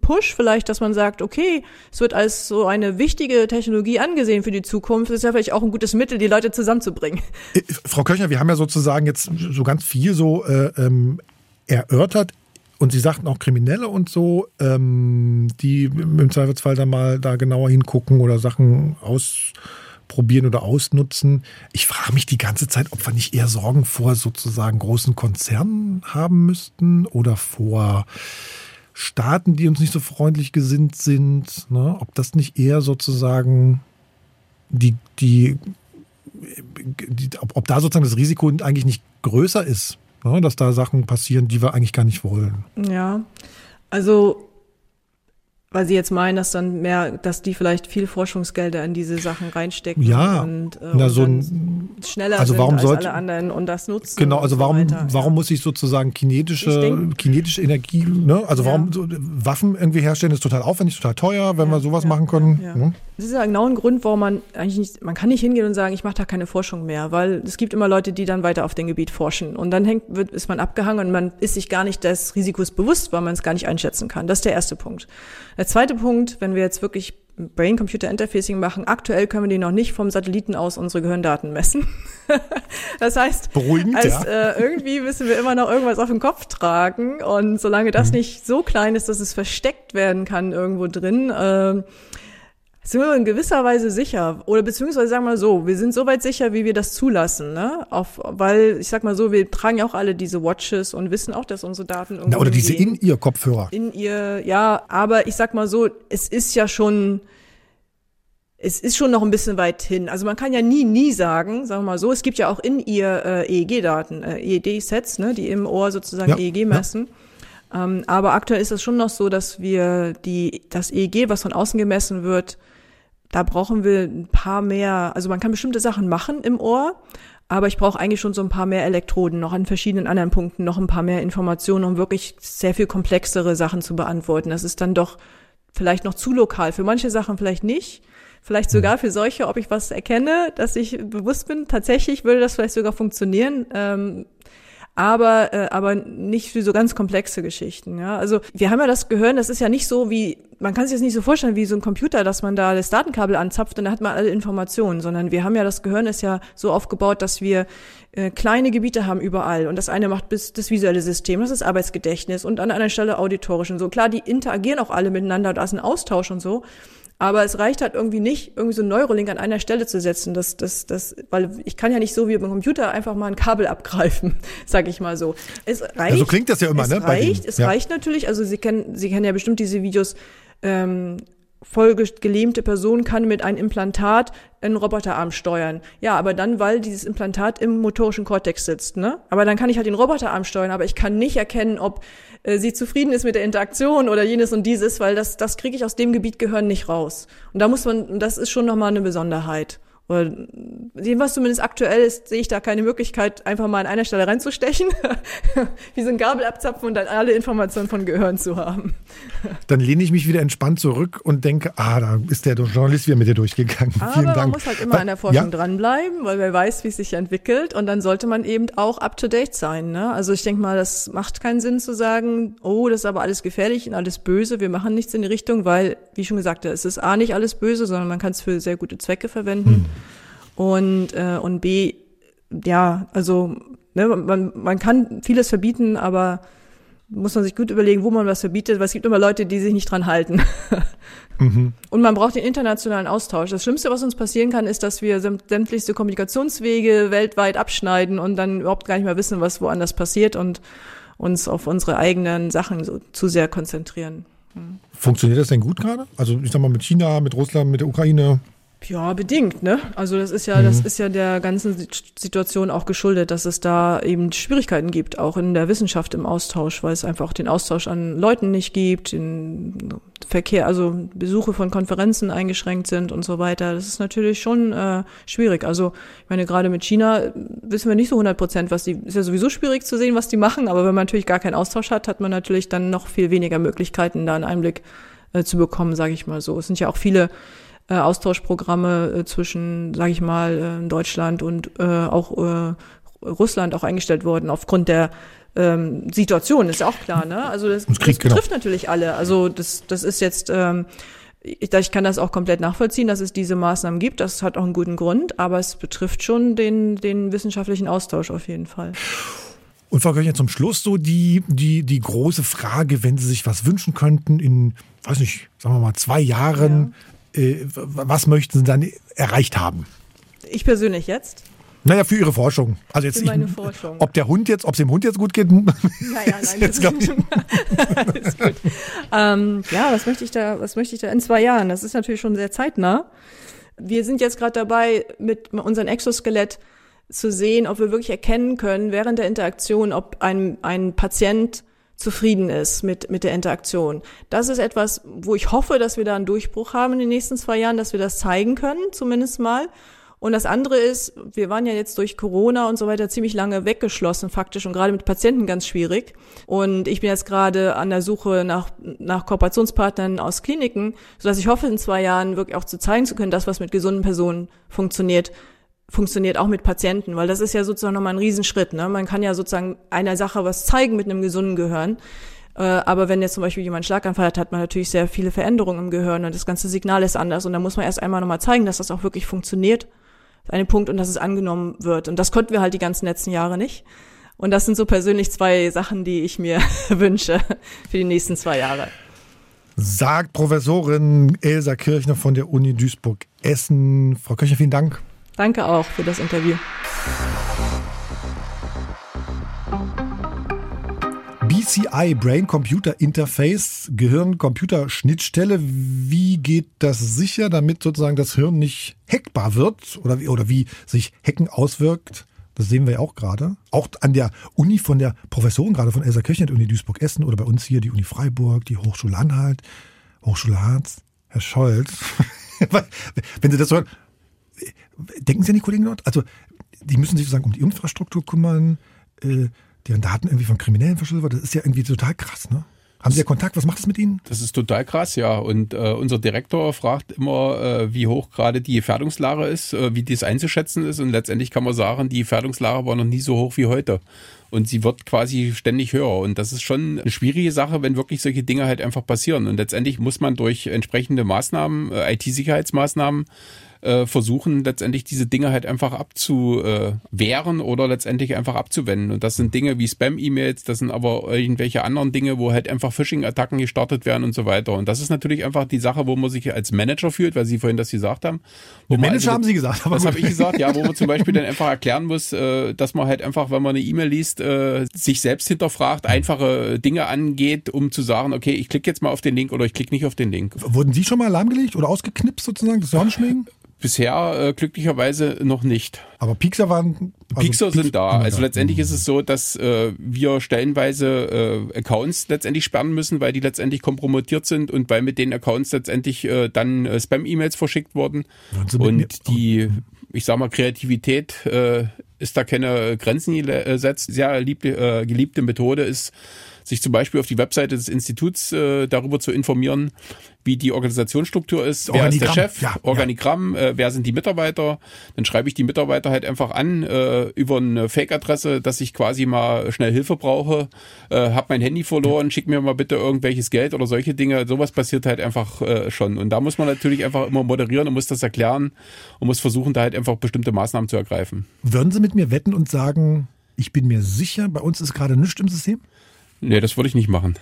Push vielleicht, dass man sagt, okay, es wird als so eine wichtige Technologie angesehen für die Zukunft, das ist ja vielleicht auch ein gutes Mittel, die Leute zusammenzubringen. Äh, Frau Köchner, wir haben ja sozusagen jetzt so ganz viel so äh, ähm, erörtert. Und Sie sagten auch Kriminelle und so, ähm, die im Zweifelsfall da mal da genauer hingucken oder Sachen aus probieren oder ausnutzen. Ich frage mich die ganze Zeit, ob wir nicht eher Sorgen vor sozusagen großen Konzernen haben müssten oder vor Staaten, die uns nicht so freundlich gesinnt sind. Ne? Ob das nicht eher sozusagen die, die, die ob, ob, da sozusagen das Risiko eigentlich nicht größer ist, ne? dass da Sachen passieren, die wir eigentlich gar nicht wollen. Ja, also weil sie jetzt meinen, dass dann mehr, dass die vielleicht viel Forschungsgelder in diese Sachen reinstecken ja, und, äh, na, und so ein, schneller also warum sind als sollte, alle anderen und das nutzen. Genau, also so warum, weiter, warum muss ich sozusagen kinetische, denk- kinetische Energie, ne? Also Ja. warum so, Waffen irgendwie herstellen ist total aufwendig, total teuer, wenn Ja, wir sowas ja, machen können. ne? Das ist ja genau ein Grund, warum man eigentlich nicht, man kann nicht hingehen und sagen, ich mache da keine Forschung mehr, weil es gibt immer Leute, die dann weiter auf dem Gebiet forschen und dann hängt, wird, ist man abgehangen und man ist sich gar nicht des Risikos bewusst, weil man es gar nicht einschätzen kann. Das ist der erste Punkt. Der zweite Punkt, wenn wir jetzt wirklich Brain-Computer-Interfacing machen, aktuell können wir die noch nicht vom Satelliten aus unsere Gehirndaten messen. das heißt, Beruhigend, als, ja. äh, irgendwie müssen wir immer noch irgendwas auf dem Kopf tragen und solange Mhm. das nicht so klein ist, dass es versteckt werden kann irgendwo drin, ähm, sind wir in gewisser Weise sicher. Oder beziehungsweise sagen wir mal so, wir sind so weit sicher, wie wir das zulassen, ne? Auf, weil, ich sag mal so, wir tragen ja auch alle diese Watches und wissen auch, dass unsere Daten irgendwo Na, oder diese hingehen. In-Ear-Kopfhörer. in ihr, ja, aber ich sag mal so, es ist ja schon, es ist schon noch ein bisschen weit hin. Also man kann ja nie, nie sagen, sagen wir mal so, es gibt ja auch in ihr äh, EEG-Daten, äh, EEG-Sets, ne, die im Ohr sozusagen Ja, EEG ja. messen. Ähm, aber aktuell ist es schon noch so, dass wir die, das EEG, was von außen gemessen wird, da brauchen wir ein paar mehr, also man kann bestimmte Sachen machen im Ohr, aber ich brauche eigentlich schon so ein paar mehr Elektroden, noch an verschiedenen anderen Punkten, noch ein paar mehr Informationen, um wirklich sehr viel komplexere Sachen zu beantworten. Das ist dann doch vielleicht noch zu lokal. Für manche Sachen vielleicht nicht. Vielleicht sogar für solche, ob ich was erkenne, dass ich bewusst bin. Tatsächlich würde das vielleicht sogar funktionieren. Ähm, aber äh, aber nicht für so ganz komplexe Geschichten. Ja, also wir haben ja das Gehirn. Das ist ja nicht so wie man kann sich das nicht so vorstellen wie so ein Computer, dass man da das Datenkabel anzapft und dann hat man alle Informationen, sondern wir haben ja das Gehirn ist ja so aufgebaut, dass wir äh, kleine Gebiete haben überall und das eine macht bis das visuelle System, das ist Arbeitsgedächtnis und an einer Stelle auditorisch und so. Klar, die interagieren auch alle miteinander, da ist ein Austausch und so. Aber es reicht halt irgendwie nicht, irgendwie so ein Neurolink an einer Stelle zu setzen. Das, das, das, weil ich kann ja nicht so wie beim Computer einfach mal ein Kabel abgreifen, sag ich mal so. Es reicht. Ja, so klingt das ja immer, es ne, Reicht, es Ja. reicht natürlich. Also Sie kennen, Sie kennen ja bestimmt diese Videos. Ähm, voll gelähmte Person kann mit einem Implantat einen Roboterarm steuern. Ja, aber dann, weil dieses Implantat im motorischen Kortex sitzt, ne? Aber dann kann ich halt den Roboterarm steuern, aber ich kann nicht erkennen, ob äh, sie zufrieden ist mit der Interaktion oder jenes und dieses, weil das, das kriege ich aus dem Gebiet Gehirn nicht raus. Und da muss man, das ist schon nochmal eine Besonderheit. Oder jedenfalls zumindest aktuell ist, sehe ich da keine Möglichkeit, einfach mal an einer Stelle reinzustechen, wie so ein Gabel abzapfen und dann alle Informationen von Gehirn zu haben. Dann lehne ich mich wieder entspannt zurück und denke, ah, da ist der Journalist wieder mit dir durchgegangen. Aber Vielen Dank. man muss halt immer Weil- an der Forschung ja, dranbleiben, weil wer weiß, wie es sich entwickelt. Und dann sollte man eben auch up-to-date sein. Ne? Also ich denke mal, das macht keinen Sinn zu sagen, oh, das ist aber alles gefährlich und alles böse, wir machen nichts in die Richtung, weil, wie schon gesagt, es ist A, nicht alles böse, sondern man kann es für sehr gute Zwecke verwenden. Und, äh, und B, ja, also ne, man, man kann vieles verbieten, aber muss man sich gut überlegen, wo man was verbietet, weil es gibt immer Leute, die sich nicht dran halten. mhm. Und man braucht den internationalen Austausch. Das Schlimmste, was uns passieren kann, ist, dass wir sämtlichste Kommunikationswege weltweit abschneiden und dann überhaupt gar nicht mehr wissen, was woanders passiert und uns auf unsere eigenen Sachen so, zu sehr konzentrieren. Mhm. Funktioniert das denn gut gerade? Also ich sag mal mit China, mit Russland, mit der Ukraine? Ja, bedingt, ne? Also das ist ja, mhm. das ist ja der ganzen Situation auch geschuldet, dass es da eben Schwierigkeiten gibt, auch in der Wissenschaft im Austausch, weil es einfach den Austausch an Leuten nicht gibt, den Verkehr, also Besuche von Konferenzen eingeschränkt sind und so weiter. Das ist natürlich schon äh, schwierig. Also ich meine, gerade mit China wissen wir nicht so 100 Prozent, was die, ist ja sowieso schwierig zu sehen, was die machen, aber wenn man natürlich gar keinen Austausch hat, hat man natürlich dann noch viel weniger Möglichkeiten, da einen Einblick äh, zu bekommen, sage ich mal so. Es sind ja auch viele äh, Austauschprogramme äh, zwischen, sage ich mal, äh, Deutschland und äh, auch äh, Russland auch eingestellt worden aufgrund der ähm, Situation, ist ja auch klar, ne? Also das, das, Krieg, das betrifft genau. natürlich alle. Also das, das ist jetzt, ähm, ich, ich kann das auch komplett nachvollziehen, dass es diese Maßnahmen gibt. Das hat auch einen guten Grund, aber es betrifft schon den, den wissenschaftlichen Austausch auf jeden Fall. Und Frau Köcher, zum Schluss so die, die, die große Frage, wenn Sie sich was wünschen könnten in, weiß nicht, sagen wir mal, zwei Jahren, was möchten Sie dann erreicht haben? Ich persönlich jetzt? Naja, für Ihre Forschung. Also jetzt für meine ich, Forschung. Ob der Hund jetzt, ob es dem Hund jetzt gut geht? Naja, nein, das ist, ist gut. Ähm, ja, was möchte ich da, was möchte ich da in zwei Jahren? Das ist natürlich schon sehr zeitnah. Wir sind jetzt gerade dabei, mit unserem Exoskelett zu sehen, ob wir wirklich erkennen können während der Interaktion, ob ein, ein Patient zufrieden ist mit, mit der Interaktion. Das ist etwas, wo ich hoffe, dass wir da einen Durchbruch haben in den nächsten zwei Jahren, dass wir das zeigen können, zumindest mal. Und das andere ist, wir waren ja jetzt durch Corona und so weiter ziemlich lange weggeschlossen, faktisch, und gerade mit Patienten ganz schwierig. Und ich bin jetzt gerade an der Suche nach, nach Kooperationspartnern aus Kliniken, sodass ich hoffe, in zwei Jahren wirklich auch zu zeigen zu können, dass was mit gesunden Personen funktioniert, funktioniert auch mit Patienten, weil das ist ja sozusagen nochmal ein Riesenschritt. Ne? Man kann ja sozusagen einer Sache was zeigen mit einem gesunden Gehirn. Äh, aber wenn jetzt zum Beispiel jemand Schlaganfall hat, hat man natürlich sehr viele Veränderungen im Gehirn und das ganze Signal ist anders. Und da muss man erst einmal nochmal zeigen, dass das auch wirklich funktioniert. Ein Punkt und dass es angenommen wird. Und das konnten wir halt die ganzen letzten Jahre nicht. Und das sind so persönlich zwei Sachen, die ich mir wünsche für die nächsten zwei Jahre. Sagt Professorin Elsa Kirchner von der Uni Duisburg-Essen. Frau Kirchner, vielen Dank. Danke auch für das Interview. BCI, Brain Computer Interface, Gehirn-Computer-Schnittstelle. Wie geht das sicher, damit sozusagen das Hirn nicht hackbar wird oder wie, oder wie sich Hacken auswirkt? Das sehen wir ja auch gerade. Auch an der Uni von der Professorin, gerade von Elsa Kirchner, Uni Duisburg-Essen oder bei uns hier die Uni Freiburg, die Hochschule Anhalt, Hochschule Harz, Herr Scholz. Wenn Sie das hören, denken Sie an die Kollegen dort? Also, die müssen sich sozusagen um die Infrastruktur kümmern, äh, deren Daten irgendwie von Kriminellen verschlüsselt werden. Das ist ja irgendwie total krass, ne? Haben Sie ja Kontakt? Was macht das mit Ihnen? Das ist total krass, ja. Und äh, unser Direktor fragt immer, äh, wie hoch gerade die Gefährdungslage ist, äh, wie dies einzuschätzen ist. Und letztendlich kann man sagen, die Gefährdungslage war noch nie so hoch wie heute. Und sie wird quasi ständig höher. Und das ist schon eine schwierige Sache, wenn wirklich solche Dinge halt einfach passieren. Und letztendlich muss man durch entsprechende Maßnahmen, äh, IT-Sicherheitsmaßnahmen, äh, versuchen letztendlich diese Dinge halt einfach abzuwehren oder letztendlich einfach abzuwenden. Und das sind Dinge wie Spam-E-Mails, das sind aber irgendwelche anderen Dinge, wo halt einfach Phishing-Attacken gestartet werden und so weiter. Und das ist natürlich einfach die Sache, wo man sich als Manager fühlt, weil Sie vorhin das gesagt haben. Wo Manager also, haben Sie gesagt, aber das habe ich gesagt, ja, wo man zum Beispiel dann einfach erklären muss, äh, dass man halt einfach, wenn man eine E-Mail liest, äh, sich selbst hinterfragt, einfache Dinge angeht, um zu sagen, okay, ich klicke jetzt mal auf den Link oder ich klicke nicht auf den Link. Wurden Sie schon mal lahmgelegt oder ausgeknipst sozusagen, das Sonnenschminken? Bisher äh, glücklicherweise noch nicht. Aber Pixar waren. Also Pixar sind da. Also letztendlich ist es so, dass äh, wir stellenweise äh, Accounts letztendlich sperren müssen, weil die letztendlich kompromittiert sind und weil mit den Accounts letztendlich äh, dann äh, Spam-E-Mails verschickt wurden. Und die, ich sag mal, Kreativität äh, ist da keine Grenzen gesetzt. Sehr lieb, äh, geliebte Methode ist, sich zum Beispiel auf die Webseite des Instituts äh, darüber zu informieren, wie die Organisationsstruktur ist, wer ist der Chef, ja, Organigramm, ja. Äh, wer sind die Mitarbeiter. Dann schreibe ich die Mitarbeiter halt einfach an äh, über eine Fake-Adresse, dass ich quasi mal schnell Hilfe brauche, äh, habe mein Handy verloren, ja. schick mir mal bitte irgendwelches Geld oder solche Dinge. Sowas passiert halt einfach äh, schon. Und da muss man natürlich einfach immer moderieren und muss das erklären und muss versuchen, da halt einfach bestimmte Maßnahmen zu ergreifen. Würden Sie mit mir wetten und sagen, ich bin mir sicher, bei uns ist gerade nichts im System? Nee, das würde ich nicht machen.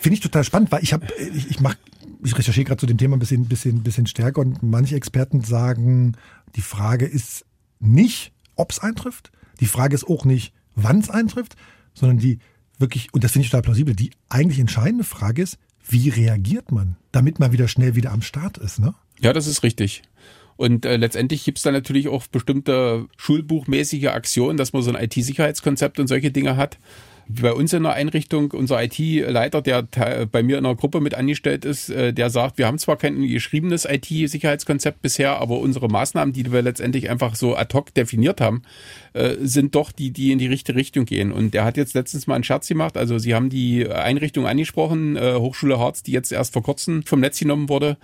Finde ich total spannend, weil ich habe, ich, ich mache, ich recherchiere gerade zu dem Thema ein bisschen, bisschen, bisschen stärker und manche Experten sagen, die Frage ist nicht, ob es eintrifft. Die Frage ist auch nicht, wann es eintrifft, sondern die wirklich, und das finde ich total plausibel, die eigentlich entscheidende Frage ist, wie reagiert man, damit man wieder schnell wieder am Start ist, ne? Ja, das ist richtig. Und äh, letztendlich gibt's da natürlich auch bestimmte schulbuchmäßige Aktionen, dass man so ein IT-Sicherheitskonzept und solche Dinge hat bei uns in der Einrichtung, unser IT-Leiter, der bei mir in der Gruppe mit angestellt ist, äh, der sagt, wir haben zwar kein geschriebenes IT-Sicherheitskonzept bisher, aber unsere Maßnahmen, die wir letztendlich einfach so ad hoc definiert haben, äh, sind doch die, die in die richtige Richtung gehen. Und der hat jetzt letztens mal einen Scherz gemacht. Also Sie haben die Einrichtung angesprochen, äh, Hochschule Harz, die jetzt erst vor kurzem vom Netz genommen wurde.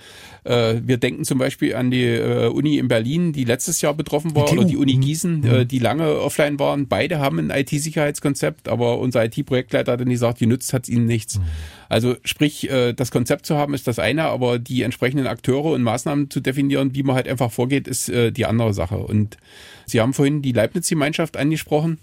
Wir denken zum Beispiel an die Uni in Berlin, die letztes Jahr betroffen war, die oder die Uni Gießen, mhm. die lange offline waren. Beide haben ein IT-Sicherheitskonzept, aber unser IT-Projektleiter dann gesagt, genützt hat es ihnen nichts. Mhm. Also sprich, äh, das Konzept zu haben ist das eine, aber die entsprechenden Akteure und Maßnahmen zu definieren, wie man halt einfach vorgeht, ist äh, die andere Sache. Und Sie haben vorhin die Leibniz-Gemeinschaft angesprochen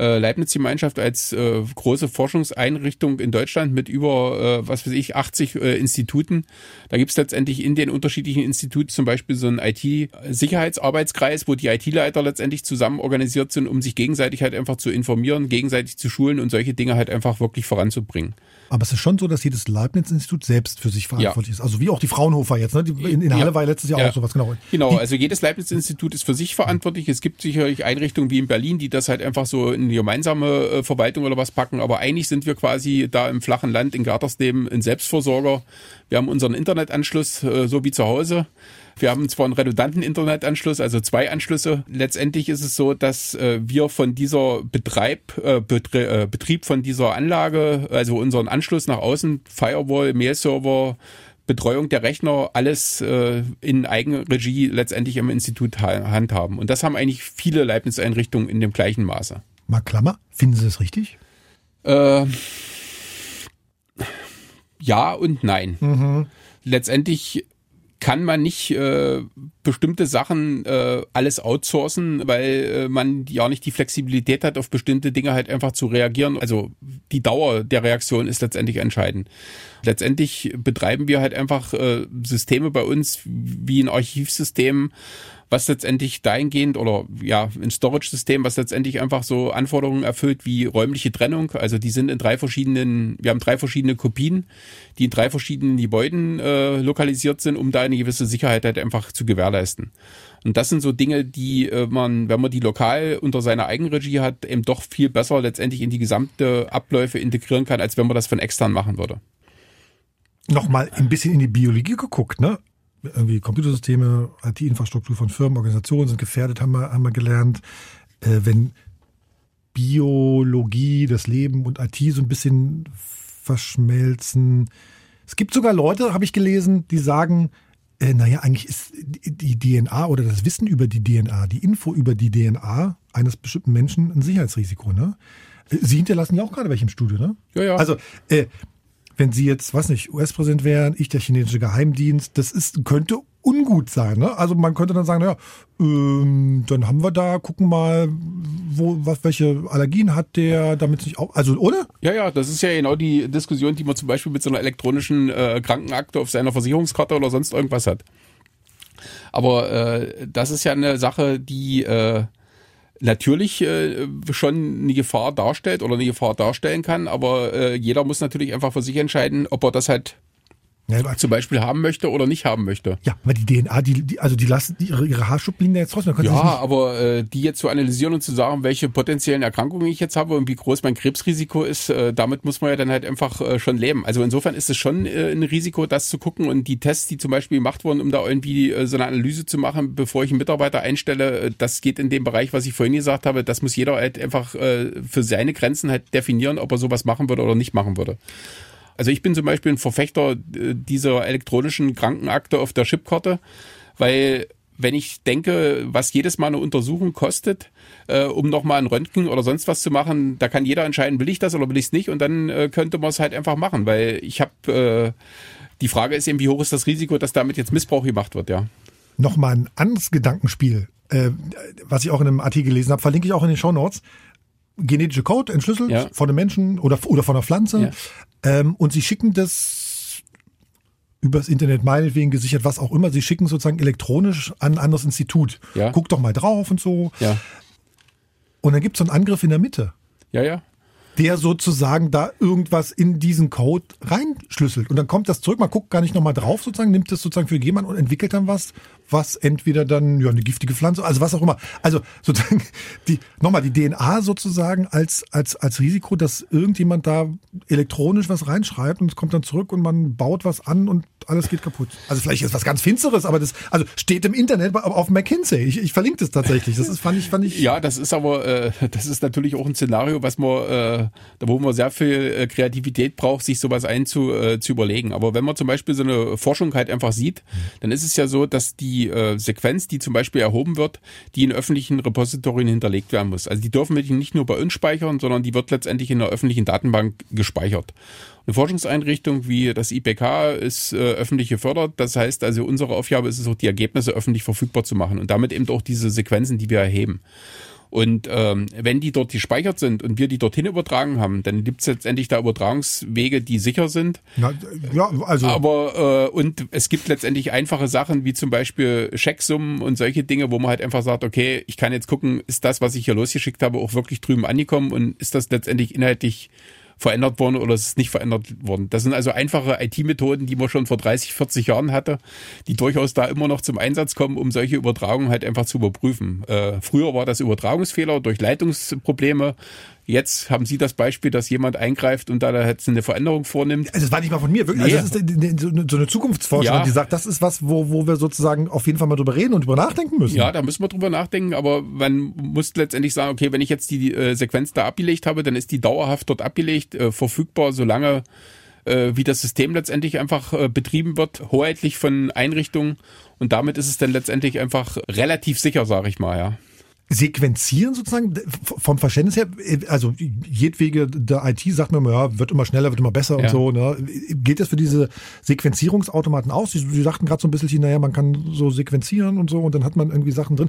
äh, Leibniz-Gemeinschaft als äh, große Forschungseinrichtung in Deutschland mit über, äh, was weiß ich, 80 äh, Instituten. Da gibt es letztendlich in den unterschiedlichen Instituten zum Beispiel so einen IT-Sicherheitsarbeitskreis, wo die IT-Leiter letztendlich zusammen organisiert sind, um sich gegenseitig halt einfach zu informieren, gegenseitig zu schulen und solche Dinge halt einfach wirklich voranzubringen. Aber es ist schon so, dass jedes Leibniz-Institut selbst für sich verantwortlich ja. ist. Also wie auch die Fraunhofer jetzt. Ne? Die, in, in Halle ja. war letztes Jahr ja. auch sowas, genau. Genau, also jedes Leibniz-Institut ist für sich verantwortlich. Es gibt sicherlich Einrichtungen wie in Berlin, die das halt einfach so in die gemeinsame äh, Verwaltung oder was packen. Aber eigentlich sind wir quasi da im flachen Land in Gartersleben ein Selbstversorger. Wir haben unseren Internetanschluss äh, so wie zu Hause. Wir haben zwar einen redundanten Internetanschluss, also zwei Anschlüsse. Letztendlich ist es so, dass äh, wir von dieser Betreib, äh, Betrie äh, Betrieb von dieser Anlage, also unseren Anschluss nach außen, Firewall, Mail-Server, Betreuung der Rechner, alles äh, in Eigenregie letztendlich im Institut handhaben. Und das haben eigentlich viele Leibniz-Einrichtungen in dem gleichen Maße. Mal Klammer, finden Sie das richtig? Äh, ja und nein. Mhm. Letztendlich kann man nicht äh, bestimmte Sachen äh, alles outsourcen, weil äh, man ja nicht die Flexibilität hat, auf bestimmte Dinge halt einfach zu reagieren. Also die Dauer der Reaktion ist letztendlich entscheidend. Letztendlich betreiben wir halt einfach äh, Systeme bei uns wie ein Archivsystem, was letztendlich dahingehend oder ja, ein Storage-System, was letztendlich einfach so Anforderungen erfüllt wie räumliche Trennung. Also die sind in drei verschiedenen, wir haben drei verschiedene Kopien, die in drei verschiedenen Gebäuden äh, lokalisiert sind, um da eine gewisse Sicherheit halt einfach zu gewährleisten. Und das sind so Dinge, die äh, man, wenn man die lokal unter seiner Eigenregie hat, eben doch viel besser letztendlich in die gesamte Abläufe integrieren kann, als wenn man das von extern machen würde. Nochmal ein bisschen in die Biologie geguckt, ne? Irgendwie Computersysteme, IT-Infrastruktur von Firmen, Organisationen sind gefährdet, haben wir, haben wir gelernt. Äh, wenn Biologie, das Leben und IT so ein bisschen verschmelzen. Es gibt sogar Leute, habe ich gelesen, die sagen, äh, naja, eigentlich ist die DNA oder das Wissen über die DNA, die Info über die DNA eines bestimmten Menschen ein Sicherheitsrisiko. Ne? Äh, Sie hinterlassen ja auch gerade welche im Studio, ne? Ja, ja. Also, äh, wenn Sie jetzt, was nicht, US-Präsident wären, ich der chinesische Geheimdienst, das ist, könnte ungut sein. Ne? Also man könnte dann sagen, naja, ähm, dann haben wir da, gucken mal, wo, was, welche Allergien hat der, damit sich auch, also oder? Ja, ja, das ist ja genau die Diskussion, die man zum Beispiel mit so einer elektronischen äh, Krankenakte auf seiner Versicherungskarte oder sonst irgendwas hat. Aber äh, das ist ja eine Sache, die äh, natürlich äh, schon eine Gefahr darstellt oder eine Gefahr darstellen kann, aber äh, jeder muss natürlich einfach für sich entscheiden, ob er das halt ja, zum Beispiel haben möchte oder nicht haben möchte. Ja, weil die DNA, die, die also die lassen ihre, ihre Haarschublinien jetzt raus. Ja, aber äh, die jetzt zu analysieren und zu sagen, welche potenziellen Erkrankungen ich jetzt habe und wie groß mein Krebsrisiko ist, äh, damit muss man ja dann halt einfach äh, schon leben. Also insofern ist es schon äh, ein Risiko, das zu gucken und die Tests, die zum Beispiel gemacht wurden, um da irgendwie äh, so eine Analyse zu machen, bevor ich einen Mitarbeiter einstelle, äh, das geht in dem Bereich, was ich vorhin gesagt habe, das muss jeder halt einfach äh, für seine Grenzen halt definieren, ob er sowas machen würde oder nicht machen würde. Also ich bin zum Beispiel ein Verfechter äh, dieser elektronischen Krankenakte auf der Chipkarte, weil wenn ich denke, was jedes Mal eine Untersuchung kostet, äh, um nochmal ein Röntgen oder sonst was zu machen, da kann jeder entscheiden, will ich das oder will ich es nicht und dann äh, könnte man es halt einfach machen, weil ich habe, äh, die Frage ist eben, wie hoch ist das Risiko, dass damit jetzt Missbrauch gemacht wird, ja. Nochmal ein anderes Gedankenspiel, äh, was ich auch in einem Artikel gelesen habe, verlinke ich auch in den Show Notes genetische Code entschlüsselt Ja. von einem Menschen oder, oder von einer Pflanze. Ähm, und sie schicken das übers Internet meinetwegen gesichert, was auch immer. Sie schicken sozusagen elektronisch an ein anderes Institut. Ja. Guck doch mal drauf und so. Ja, Und dann gibt es so einen Angriff in der Mitte, ja, ja. der sozusagen da irgendwas in diesen Code reinschlüsselt. Und dann kommt das zurück, man guckt gar nicht nochmal drauf, sozusagen, nimmt das sozusagen für jemanden und entwickelt dann was, was entweder dann ja eine giftige Pflanze, also was auch immer. Also sozusagen die nochmal die DNA sozusagen als als als Risiko, dass irgendjemand da elektronisch was reinschreibt und es kommt dann zurück und man baut was an und alles geht kaputt. Also vielleicht ist was ganz Finsteres, aber das also steht im Internet auf McKinsey. Ich, ich verlinke das tatsächlich. Das ist fand ich fand ich Ja, das ist aber, äh, das ist natürlich auch ein Szenario, was man, äh, wo man sehr viel äh, Kreativität braucht, sich sowas einzu äh, zu überlegen. Aber wenn man zum Beispiel so eine Forschung halt einfach sieht, dann ist es ja so, dass die äh, Sequenz, die zum Beispiel erhoben wird, die in öffentlichen Repositorien hinterlegt werden muss. Also die dürfen wir nicht nur bei uns speichern, sondern die wird letztendlich in einer öffentlichen Datenbank gespeichert. Eine Forschungseinrichtung wie das IPK ist äh, öffentlich gefördert. Das heißt also, unsere Aufgabe ist es auch, die Ergebnisse öffentlich verfügbar zu machen und damit eben auch diese Sequenzen, die wir erheben. Und ähm, wenn die dort gespeichert sind und wir die dorthin übertragen haben, dann gibt es letztendlich da Übertragungswege, die sicher sind. Na, ja, also Aber äh, und es gibt letztendlich einfache Sachen wie zum Beispiel Schecksummen und solche Dinge, wo man halt einfach sagt, okay, ich kann jetzt gucken, ist das, was ich hier losgeschickt habe, auch wirklich drüben angekommen und ist das letztendlich inhaltlich verändert worden oder ist es nicht verändert worden. Das sind also einfache IT-Methoden, die man schon vor 30, 40 Jahren hatte, die durchaus da immer noch zum Einsatz kommen, um solche Übertragungen halt einfach zu überprüfen. Äh, früher war das Übertragungsfehler durch Leitungsprobleme. Jetzt haben Sie das Beispiel, dass jemand eingreift und da jetzt eine Veränderung vornimmt. Also das war nicht mal von mir, wirklich. Nee. Also das ist eine- so eine- so eine Zukunftsforschung, Ja. die sagt, das ist was, wo, wo wir sozusagen auf jeden Fall mal drüber reden und drüber nachdenken müssen. Ja, da müssen wir drüber nachdenken, aber man muss letztendlich sagen, okay, wenn ich jetzt die äh, Sequenz da abgelegt habe, dann ist die dauerhaft dort abgelegt, äh, verfügbar, solange äh, wie das System letztendlich einfach äh, betrieben wird, hoheitlich von Einrichtungen und damit ist es dann letztendlich einfach relativ sicher, sage ich mal, ja. Sequenzieren sozusagen, vom Verständnis her, äh, also jedwege der IT sagt mir immer, ja, wird immer schneller, wird immer besser und Ja. so. Ne? Gilt das für diese Sequenzierungsautomaten aus? Sie, Sie sagten gerade so ein bisschen, naja, man kann so sequenzieren und so und dann hat man irgendwie Sachen drin.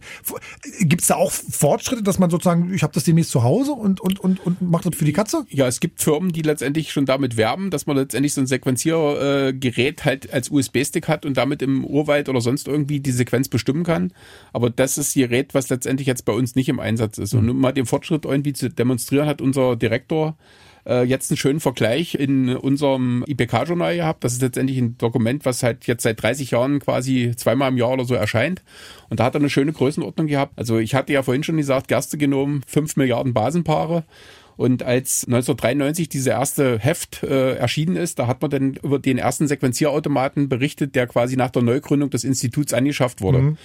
Gibt es da auch Fortschritte, dass man sozusagen, ich habe das demnächst zu Hause und, und, und, und macht das für die Katze? Ja, es gibt Firmen, die letztendlich schon damit werben, dass man letztendlich so ein Sequenziergerät halt als USB-Stick hat und damit im Urwald oder sonst irgendwie die Sequenz bestimmen kann. Aber das ist Gerät, was letztendlich jetzt bei uns nicht im Einsatz ist. Und um mal den Fortschritt irgendwie zu demonstrieren, hat unser Direktor äh, jetzt einen schönen Vergleich in unserem IPK-Journal gehabt. Das ist letztendlich ein Dokument, was halt jetzt seit 30 Jahren quasi zweimal im Jahr oder so erscheint. Und da hat er eine schöne Größenordnung gehabt. Also ich hatte ja vorhin schon gesagt, Gerstegenom 5 Milliarden Basenpaare. Und als 1993 diese erste Heft äh, erschienen ist, da hat man dann über den ersten Sequenzierautomaten berichtet, der quasi nach der Neugründung des Instituts angeschafft wurde.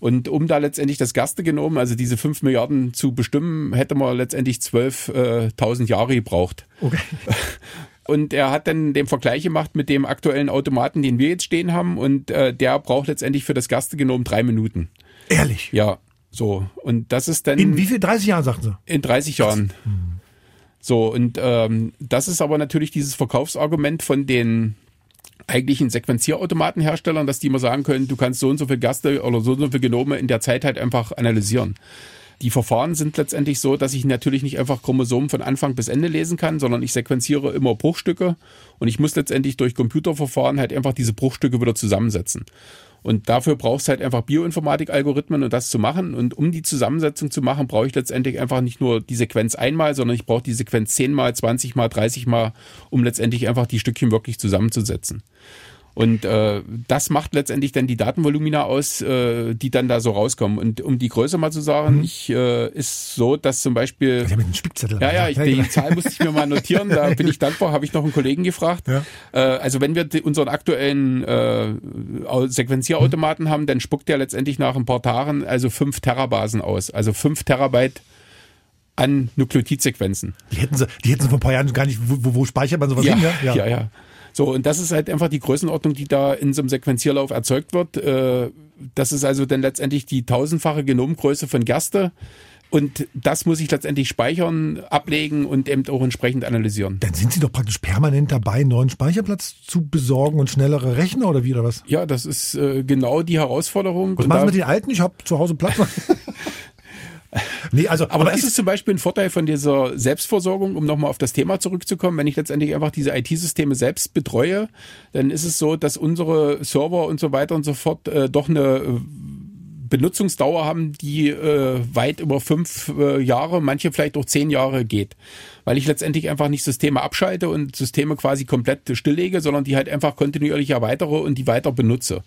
Und um da letztendlich das Gerstegenom, also diese 5 Milliarden zu bestimmen, hätte man letztendlich 12.000 Jahre gebraucht. Okay. Und er hat dann den Vergleich gemacht mit dem aktuellen Automaten, den wir jetzt stehen haben. Und äh, der braucht letztendlich für das Gerstegenom drei Minuten. Ehrlich. Ja, so. Und das ist dann In wie viel? 30 Jahren, sagten Sie? in 30 Jahren. So, und ähm, das ist aber natürlich dieses Verkaufsargument von den eigentlichen Sequenzierautomatenherstellern, dass die immer sagen können, du kannst so und so viel Gaste oder so und so viel Genome in der Zeit halt einfach analysieren. Die Verfahren sind letztendlich so, dass ich natürlich nicht einfach Chromosomen von Anfang bis Ende lesen kann, sondern ich sequenziere immer Bruchstücke und ich muss letztendlich durch Computerverfahren halt einfach diese Bruchstücke wieder zusammensetzen. Und dafür brauchst halt einfach Bioinformatik-Algorithmen, um das zu machen. Und um die Zusammensetzung zu machen, brauche ich letztendlich einfach nicht nur die Sequenz einmal, sondern ich brauche die Sequenz zehnmal, zwanzigmal, dreißigmal, um letztendlich einfach die Stückchen wirklich zusammenzusetzen. Und äh, das macht letztendlich dann die Datenvolumina aus, äh, die dann da so rauskommen. Und um die Größe mal zu sagen, ich äh, ist so, dass zum Beispiel Ich habe einen Spickzettel. ja, ja, ich, die Zahl musste ich mir mal notieren, da bin ich dankbar, habe ich noch einen Kollegen gefragt. Ja. Äh, also wenn wir die, unseren aktuellen äh, Au- Sequenzierautomaten haben, dann spuckt der letztendlich nach ein paar Tagen also fünf Terabasen aus, also fünf Terabyte an Nukleotidsequenzen. Die hätten sie, die hätten sie vor ein paar Jahren gar nicht, wo, wo, speichert man sowas Ja, hin? ja, ja. So, und das ist halt einfach die Größenordnung, die da in so einem Sequenzierlauf erzeugt wird. Äh, das ist also dann letztendlich die tausendfache Genomgröße von Gerste. Und das muss ich letztendlich speichern, ablegen und eben auch entsprechend analysieren. Dann sind sie doch praktisch permanent dabei, neuen Speicherplatz zu besorgen und schnellere Rechner oder wie oder was? Ja, das ist äh, genau die Herausforderung. Was machen Sie mit den alten? Ich habe zu Hause Platz. Nee, also, Aber, aber das ist- zum Beispiel ein Vorteil von dieser Selbstversorgung, um nochmal auf das Thema zurückzukommen. Wenn ich letztendlich einfach diese IT-Systeme selbst betreue, dann ist es so, dass unsere Server und so weiter und so fort äh, doch eine äh, Benutzungsdauer haben, die äh, weit über fünf äh, Jahre, manche vielleicht auch zehn Jahre geht. Weil ich letztendlich einfach nicht Systeme abschalte und Systeme quasi komplett stilllege, sondern die halt einfach kontinuierlich erweitere und die weiter benutze.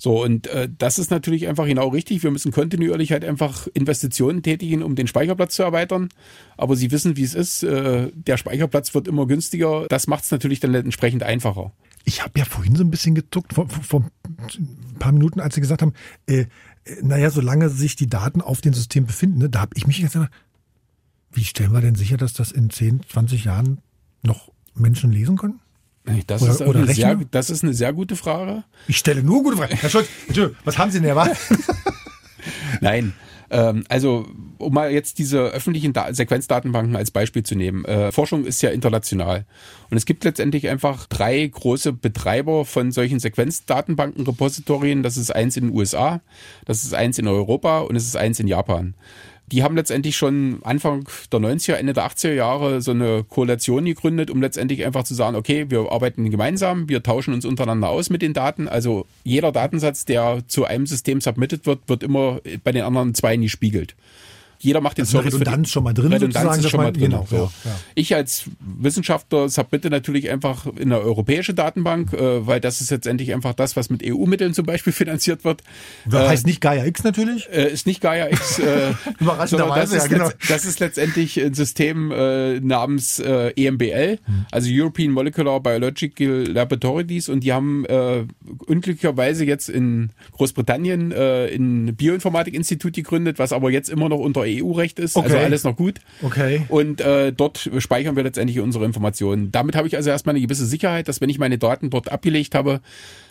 So, und äh, das ist natürlich einfach genau richtig. Wir müssen kontinuierlich halt einfach Investitionen tätigen, um den Speicherplatz zu erweitern. Aber Sie wissen, wie es ist. Äh, der Speicherplatz wird immer günstiger. Das macht es natürlich dann entsprechend einfacher. Ich habe ja vorhin so ein bisschen gezuckt, vor, vor, vor ein paar Minuten, als Sie gesagt haben, äh, äh, naja, solange sich die Daten auf dem System befinden, ne, da habe ich mich jetzt gedacht, wie stellen wir denn sicher, dass das in 10, 20 Jahren noch Menschen lesen können? Das, Oder- ist, oder eine sehr, das ist eine sehr gute Frage. Ich stelle nur gute Fragen. Herr Scholz, was haben Sie denn erwartet? Nein. Ähm, also, um mal jetzt diese öffentlichen da Sequenzdatenbanken als Beispiel zu nehmen. Äh, Forschung ist ja international. Und es gibt letztendlich einfach drei große Betreiber von solchen Sequenzdatenbanken-Repositorien. Das ist eins in den USA, das ist eins in Europa und es ist eins in Japan. Die haben letztendlich schon Anfang der 90er, Ende der 80er Jahre so eine Koalition gegründet, um letztendlich einfach zu sagen, okay, wir arbeiten gemeinsam, wir tauschen uns untereinander aus mit den Daten. Also jeder Datensatz, der zu einem System submitted wird, wird immer bei den anderen zwei gespiegelt. Jeder macht den Also eine Service. Redundanz schon mal drin, Redundanz ist schon mal drin. genau, so. ja, ja. Ich als Wissenschaftler submitte natürlich einfach in eine europäische Datenbank, äh, weil das ist letztendlich einfach das, was mit EU-Mitteln zum Beispiel finanziert wird. Das heißt nicht Gaia X natürlich. Äh, ist nicht Gaia X. Äh, Überraschenderweise, das, ja, genau. das ist letztendlich ein System äh, namens äh, EMBL, also European Molecular Biological Laboratories, und die haben äh, unglücklicherweise jetzt in Großbritannien äh, ein Bioinformatik-Institut gegründet, was aber jetzt immer noch unter EU-Recht ist, also Okay. alles noch gut. Okay. Und äh, dort speichern wir letztendlich unsere Informationen. Damit habe ich also erstmal eine gewisse Sicherheit, dass wenn ich meine Daten dort abgelegt habe,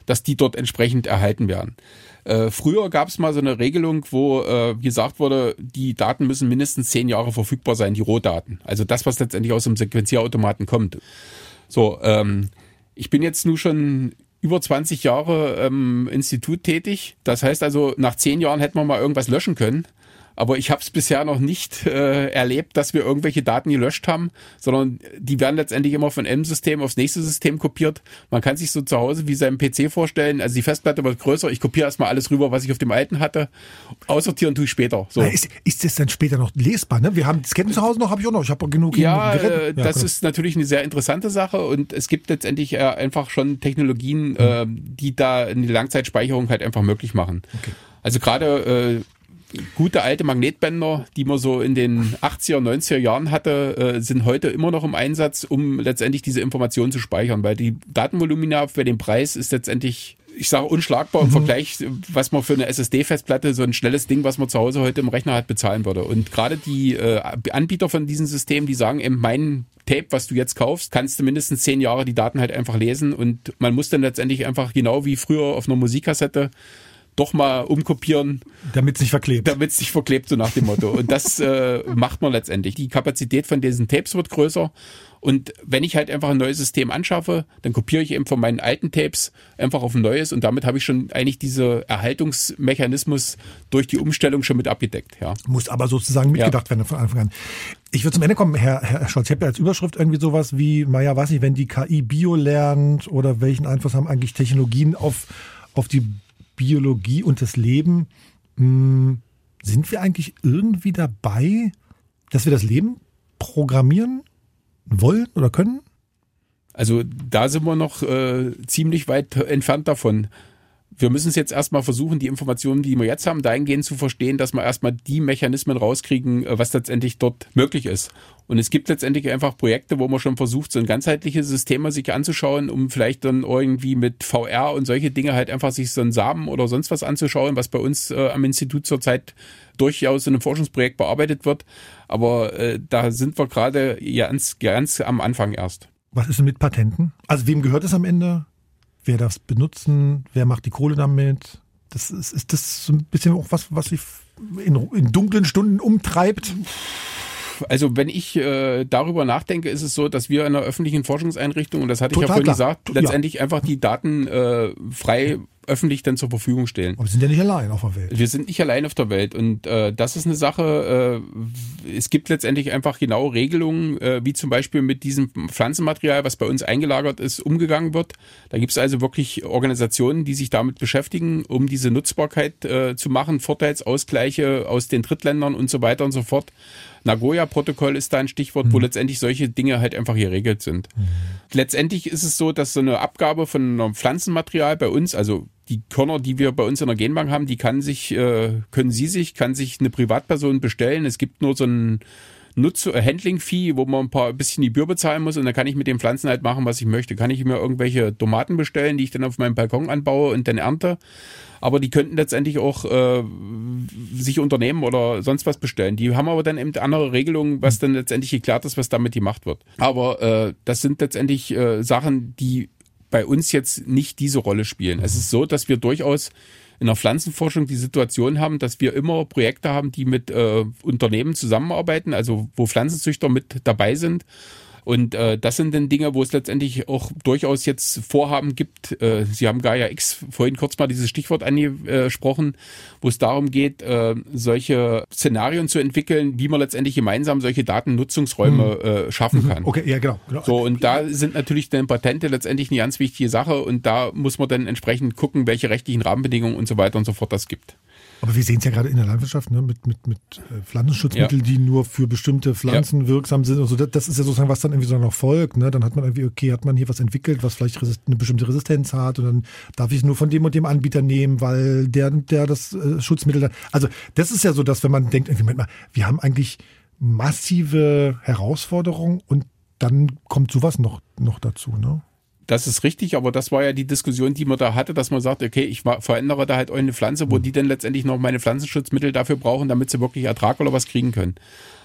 dass die dort entsprechend erhalten werden. Äh, früher gab es mal so eine Regelung, wo äh, gesagt wurde, die Daten müssen mindestens zehn Jahre verfügbar sein, die Rohdaten. Also das, was letztendlich aus dem Sequenzierautomaten kommt. So, ähm, ich bin jetzt nur schon über 20 Jahre im Institut tätig. Das heißt also, nach zehn Jahren hätten wir mal irgendwas löschen können. Aber ich habe es bisher noch nicht äh, erlebt, dass wir irgendwelche Daten gelöscht haben, sondern die werden letztendlich immer von einem System aufs nächste System kopiert. Man kann sich so zu Hause wie seinem PC vorstellen, also die Festplatte wird größer, ich kopiere erstmal alles rüber, was ich auf dem alten hatte, aussortieren tue ich später. So. Na, Ist, ist das dann später noch lesbar? Ne? Wir haben Disketten zu Hause noch, habe ich auch noch. Ich habe genug Ja, äh, das genau. ist natürlich eine sehr interessante Sache und es gibt letztendlich äh, einfach schon Technologien, äh, die da eine Langzeitspeicherung halt einfach möglich machen. Also gerade äh, gute alte Magnetbänder, die man so in den 80er, 90er Jahren hatte, äh, sind heute immer noch im Einsatz, um letztendlich diese Informationen zu speichern, weil die Datenvolumina für den Preis ist letztendlich ich sage unschlagbar im Vergleich, was man für eine SSD-Festplatte, so ein schnelles Ding, was man zu Hause heute im Rechner hat, bezahlen würde. Und gerade die äh, Anbieter von diesen Systemen, die sagen eben, mein Tape, was du jetzt kaufst, kannst du mindestens zehn Jahre die Daten halt einfach lesen. Und man muss dann letztendlich einfach genau wie früher auf einer Musikkassette doch mal umkopieren, Damit es nicht verklebt. damit es sich verklebt, so nach dem Motto. Und das äh, macht man letztendlich. Die Kapazität von diesen Tapes wird größer. Und wenn ich halt einfach ein neues System anschaffe, dann kopiere ich eben von meinen alten Tapes einfach auf ein neues und damit habe ich schon eigentlich diese Erhaltungsmechanismus durch die Umstellung schon mit abgedeckt. Ja. Muss aber sozusagen mitgedacht werden von Anfang an. Ich würde zum Ende kommen, Herr, Herr Scholz. Ich habe ja als Überschrift irgendwie sowas wie, naja, weiß nicht, wenn die KI Bio lernt oder welchen Einfluss haben eigentlich Technologien auf, auf die Biologie und das Leben. Hm, sind wir eigentlich irgendwie dabei, dass wir das Leben programmieren wollen oder können? Also da sind wir noch äh, ziemlich weit entfernt davon. Wir müssen es jetzt erstmal versuchen, die Informationen, die wir jetzt haben, dahingehend zu verstehen, dass wir erstmal die Mechanismen rauskriegen, äh, was letztendlich dort möglich ist. Und es gibt letztendlich einfach Projekte, wo man schon versucht, so ein ganzheitliches System sich anzuschauen, um vielleicht dann irgendwie mit VR und solche Dinge halt einfach sich so einen Samen oder sonst was anzuschauen, was bei uns äh, am Institut zurzeit durchaus in einem Forschungsprojekt bearbeitet wird. Aber äh, da sind wir gerade ganz, ganz am Anfang erst. Was ist denn mit Patenten? Also wem gehört es am Ende? Wer darf es benutzen? Wer macht die Kohle damit? Das ist, ist das so ein bisschen auch was, was sich in, in dunklen Stunden umtreibt? Also wenn ich äh, darüber nachdenke, ist es so, dass wir in einer öffentlichen Forschungseinrichtung, und das hatte ich ja Total vorhin klar. gesagt, Ja. letztendlich einfach die Daten äh, frei öffentlich dann zur Verfügung stellen. Aber wir sind ja nicht allein auf der Welt. Wir sind nicht allein auf der Welt und äh, das ist eine Sache, äh, es gibt letztendlich einfach genau Regelungen, äh, wie zum Beispiel mit diesem Pflanzenmaterial, was bei uns eingelagert ist, umgegangen wird. Da gibt es also wirklich Organisationen, die sich damit beschäftigen, um diese Nutzbarkeit äh, zu machen, Vorteilsausgleiche aus den Drittländern und so weiter und so fort. Nagoya-Protokoll ist da ein Stichwort, mhm. wo letztendlich solche Dinge halt einfach geregelt sind. Mhm. Letztendlich ist es so, dass so eine Abgabe von einem Pflanzenmaterial bei uns, also die Körner, die wir bei uns in der Genbank haben, die kann sich, äh, können Sie sich, kann sich eine Privatperson bestellen. Es gibt nur so ein Nutz Handling-Fee, wo man ein paar ein bisschen die Bür bezahlen muss und dann kann ich mit den Pflanzen halt machen, was ich möchte. Kann ich mir irgendwelche Tomaten bestellen, die ich dann auf meinem Balkon anbaue und dann ernte aber die könnten letztendlich auch äh, sich Unternehmen oder sonst was bestellen. Die haben aber dann eben andere Regelungen, was dann letztendlich geklärt ist, was damit gemacht wird. Aber äh, das sind letztendlich äh, Sachen, die bei uns jetzt nicht diese Rolle spielen. Es ist so, dass wir durchaus in der Pflanzenforschung die Situation haben, dass wir immer Projekte haben, die mit äh, Unternehmen zusammenarbeiten, also wo Pflanzenzüchter mit dabei sind und äh, das sind dann Dinge, wo es letztendlich auch durchaus jetzt Vorhaben gibt. Äh, Sie haben Gaia X vorhin kurz mal dieses Stichwort angesprochen, wo es darum geht, äh, solche Szenarien zu entwickeln, wie man letztendlich gemeinsam solche Datennutzungsräume hm. äh, schaffen mhm. kann. Okay, ja genau, genau. So und da sind natürlich dann Patente letztendlich eine ganz wichtige Sache und da muss man dann entsprechend gucken, welche rechtlichen Rahmenbedingungen und so weiter und so fort das gibt. Aber wir sehen es ja gerade in der Landwirtschaft ne, mit, mit, mit äh, Pflanzenschutzmitteln, ja. die nur für bestimmte Pflanzen ja. wirksam sind. Also das, das, ist ja sozusagen, was dann irgendwie so noch folgt. Ne? Dann hat man irgendwie, okay, hat man hier was entwickelt, was vielleicht eine bestimmte Resistenz hat und dann darf ich nur von dem und dem Anbieter nehmen, weil der, der das äh, Schutzmittel dann. Also das ist ja so, dass wenn man denkt, irgendwie, Moment mal, wir haben eigentlich massive Herausforderungen und dann kommt sowas noch, noch dazu. Ne? Das ist richtig, aber das war ja die Diskussion, die man da hatte, dass man sagt, okay, ich verändere da halt eine Pflanze, wo hm. die dann letztendlich noch meine Pflanzenschutzmittel dafür brauchen, damit sie wirklich Ertrag oder was kriegen können.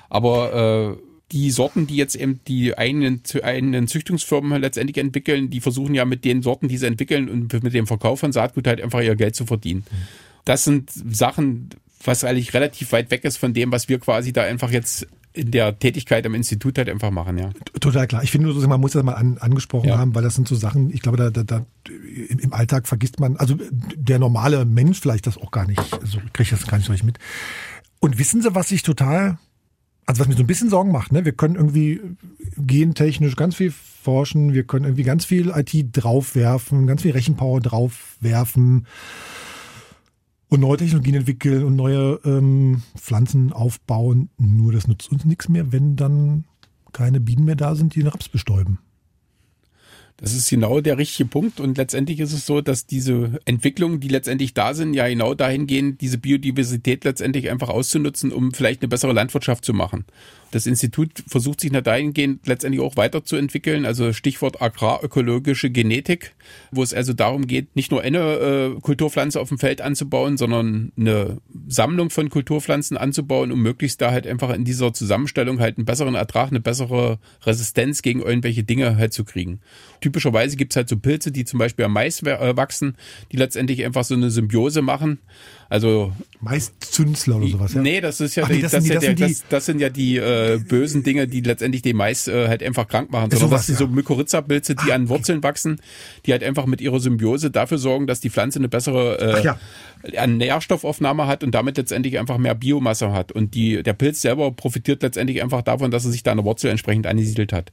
Aber äh, die Sorten, die jetzt eben die eigenen, eigenen Züchtungsfirmen letztendlich entwickeln, die versuchen ja mit den Sorten, die sie entwickeln und mit dem Verkauf von Saatgut halt einfach ihr Geld zu verdienen. Hm. Das sind Sachen, was eigentlich relativ weit weg ist von dem, was wir quasi da einfach jetzt in der Tätigkeit am Institut halt einfach machen, ja. Total klar. Ich finde nur, man muss das mal an, angesprochen ja. haben, weil das sind so Sachen, ich glaube, da, da, da im Alltag vergisst man, also der normale Mensch vielleicht das auch gar nicht, so kriege ich das gar nicht so richtig mit. Und wissen Sie, was ich total, also was mir so ein bisschen Sorgen macht, ne? Wir können irgendwie gentechnisch ganz viel forschen, wir können irgendwie ganz viel IT draufwerfen, ganz viel Rechenpower draufwerfen und neue Technologien entwickeln und neue ähm, Pflanzen aufbauen. Nur das nutzt uns nichts mehr, wenn dann keine Bienen mehr da sind, die den Raps bestäuben. Das ist genau der richtige Punkt und letztendlich ist es so, dass diese Entwicklungen, die letztendlich da sind, ja genau dahin gehen, diese Biodiversität letztendlich einfach auszunutzen, um vielleicht eine bessere Landwirtschaft zu machen. Das Institut versucht sich dahingehend letztendlich auch weiterzuentwickeln, also Stichwort agrarökologische Genetik, wo es also darum geht, nicht nur eine äh, Kulturpflanze auf dem Feld anzubauen, sondern eine Sammlung von Kulturpflanzen anzubauen, um möglichst da halt einfach in dieser Zusammenstellung halt einen besseren Ertrag, eine bessere Resistenz gegen irgendwelche Dinge halt zu kriegen. Typischerweise gibt's halt so Pilze, die zum Beispiel am Mais äh, wachsen, die letztendlich einfach so eine Symbiose machen. Also meist Zünsler oder sowas, ja? Nee, das ist ja, Ach, die, das, das, sind, ja, das, das, sind ja die äh, bösen Dinge, die letztendlich den Mais äh, halt einfach krank machen. Sondern sowas, das sind ja. so Mykorrhiza-Pilze, die Ach, an Wurzeln okay. wachsen, die halt einfach mit ihrer Symbiose dafür sorgen, dass die Pflanze eine bessere äh, ja. Nährstoffaufnahme hat und damit letztendlich einfach mehr Biomasse hat. Und die, der Pilz selber profitiert letztendlich einfach davon, dass er sich da an der Wurzel entsprechend angesiedelt hat.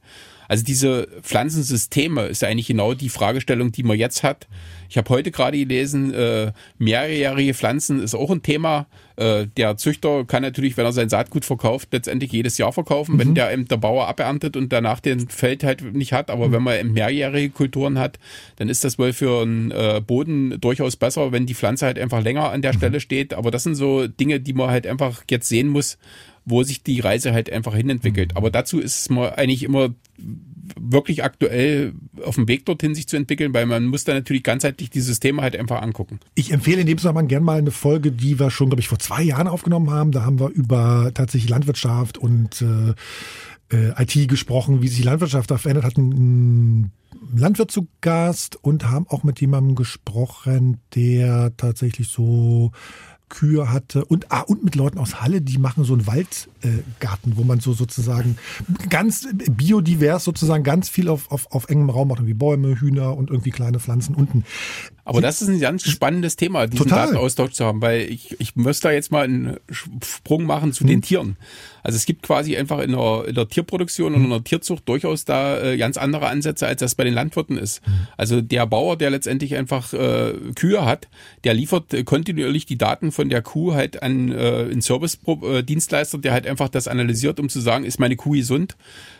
Also diese Pflanzensysteme ist eigentlich genau die Fragestellung, die man jetzt hat. Ich habe heute gerade gelesen, äh, mehrjährige Pflanzen ist auch ein Thema. Äh, der Züchter kann natürlich, wenn er sein Saatgut verkauft, letztendlich jedes Jahr verkaufen, mhm. wenn der eben der Bauer aberntet und danach den Feld halt nicht hat. Aber mhm. wenn man eben mehrjährige Kulturen hat, dann ist das wohl für einen äh, Boden durchaus besser, wenn die Pflanze halt einfach länger an der mhm. Stelle steht. Aber das sind so Dinge, die man halt einfach jetzt sehen muss, wo sich die Reise halt einfach hinentwickelt. Mhm. Aber dazu ist man eigentlich immer wirklich aktuell auf dem Weg dorthin sich zu entwickeln, weil man muss da natürlich ganzheitlich die Systeme halt einfach angucken. Ich empfehle in dem Zusammenhang gerne mal eine Folge, die wir schon, glaube ich, vor zwei Jahren aufgenommen haben. Da haben wir über tatsächlich Landwirtschaft und äh, äh IT gesprochen, wie sich Landwirtschaft da verändert, hatten einen Landwirt zu Gast und haben auch mit jemandem gesprochen, der tatsächlich so Kühe hatte und ah, und mit Leuten aus Halle, die machen so einen Waldgarten, äh, wo man so sozusagen ganz biodivers sozusagen ganz viel auf, auf, auf engem Raum macht, wie Bäume, Hühner und irgendwie kleine Pflanzen unten. Aber das ist ein ganz spannendes Thema, diesen Total. Datenaustausch zu haben, weil ich, ich muss da jetzt mal einen Sprung machen zu Mhm. den Tieren. Also es gibt quasi einfach in der, in der Tierproduktion Mhm. und in der Tierzucht durchaus da äh, ganz andere Ansätze, als das bei den Landwirten ist. Mhm. Also der Bauer, der letztendlich einfach äh, Kühe hat, der liefert äh, kontinuierlich die Daten von der Kuh halt an äh, einen Service-Dienstleister, der halt einfach das analysiert, um zu sagen, ist meine Kuh gesund,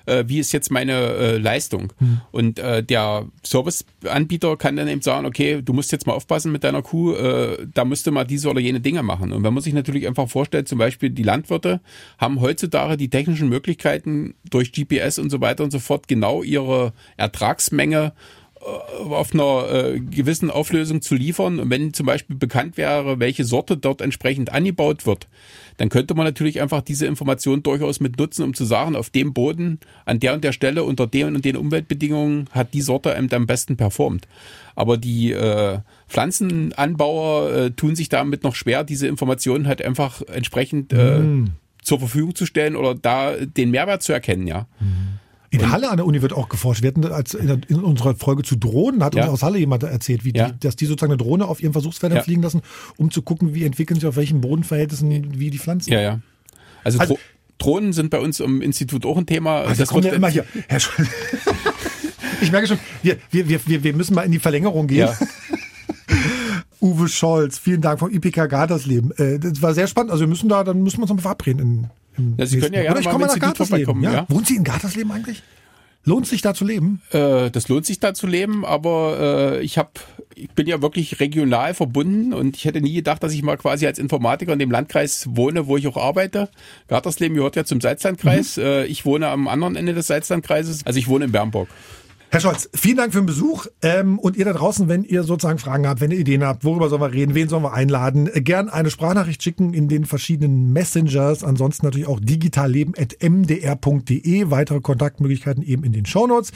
äh, wie ist jetzt meine äh, Leistung. Und äh, der Serviceanbieter kann dann eben sagen, okay, du musst jetzt mal aufpassen mit deiner Kuh, äh, da musst du mal diese oder jene Dinge machen. Und wenn man sich natürlich einfach vorstellt, zum Beispiel die Landwirte haben heutzutage die technischen Möglichkeiten durch GPS und so weiter und so fort genau ihre Ertragsmenge auf einer äh, gewissen Auflösung zu liefern. Und wenn zum Beispiel bekannt wäre, welche Sorte dort entsprechend angebaut wird, dann könnte man natürlich einfach diese Information durchaus mit nutzen, um zu sagen, auf dem Boden, an der und der Stelle, unter den und den Umweltbedingungen hat die Sorte am besten performt. Aber die äh, Pflanzenanbauer äh, tun sich damit noch schwer, diese Informationen halt einfach entsprechend äh, zur Verfügung zu stellen oder da den Mehrwert zu erkennen, ja. In Halle an der Uni wird auch geforscht. Wir hatten als in, in unserer Folge zu Drohnen, hat Ja. uns aus Halle jemand erzählt, wie Ja. die, dass die sozusagen eine Drohne auf ihren Versuchsfeldern Ja. fliegen lassen, um zu gucken, wie entwickeln sich auf welchen Bodenverhältnissen wie die Pflanzen. Ja, ja. Also, Also- Dro Drohnen sind bei uns im Institut auch ein Thema. Also das kommt ja immer hier. Herr Scholz. Ich merke schon, wir, wir, wir, wir, müssen mal in die Verlängerung gehen. Ja. Uwe Scholz, vielen Dank vom IPK. Äh, das war sehr spannend. Also wir müssen da, dann müssen wir uns mal verabreden. In, Ja, Sie können ja gerne Oder ich mal komme nach Gartersleben. Ja? ja. Wohnen Sie in Gartersleben eigentlich? Lohnt sich da zu leben? Äh, das lohnt sich da zu leben, aber äh, ich habe, ich bin ja wirklich regional verbunden und ich hätte nie gedacht, dass ich mal quasi als Informatiker in dem Landkreis wohne, wo ich auch arbeite. Gartersleben gehört ja zum Salzlandkreis. Mhm. Äh, ich wohne am anderen Ende des Salzlandkreises. Also ich wohne in Bernburg. Herr Scholz, vielen Dank für den Besuch. Ähm, und ihr da draußen, wenn ihr sozusagen Fragen habt, wenn ihr Ideen habt, worüber sollen wir reden, wen sollen wir einladen, äh, gern eine Sprachnachricht schicken in den verschiedenen Messengers. Ansonsten natürlich auch digitalleben.mdr.de. Weitere Kontaktmöglichkeiten eben in den Shownotes.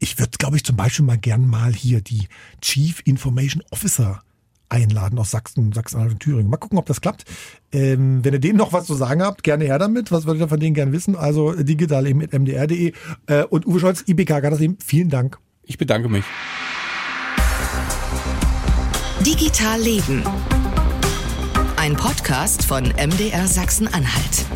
Ich würde, glaube ich, zum Beispiel mal gern mal hier die Chief Information Officer einladen aus Sachsen, Sachsen-Anhalt und Thüringen. Mal gucken, ob das klappt. Ähm, wenn ihr denen noch was zu sagen habt, gerne her damit. Was würdet ihr von denen gerne wissen? Also äh, digital eben mit mdr.de. Äh, und Uwe Scholz, IBK Gartersleben, vielen Dank. Ich bedanke mich. Digital Leben. Ein Podcast von MDR Sachsen-Anhalt.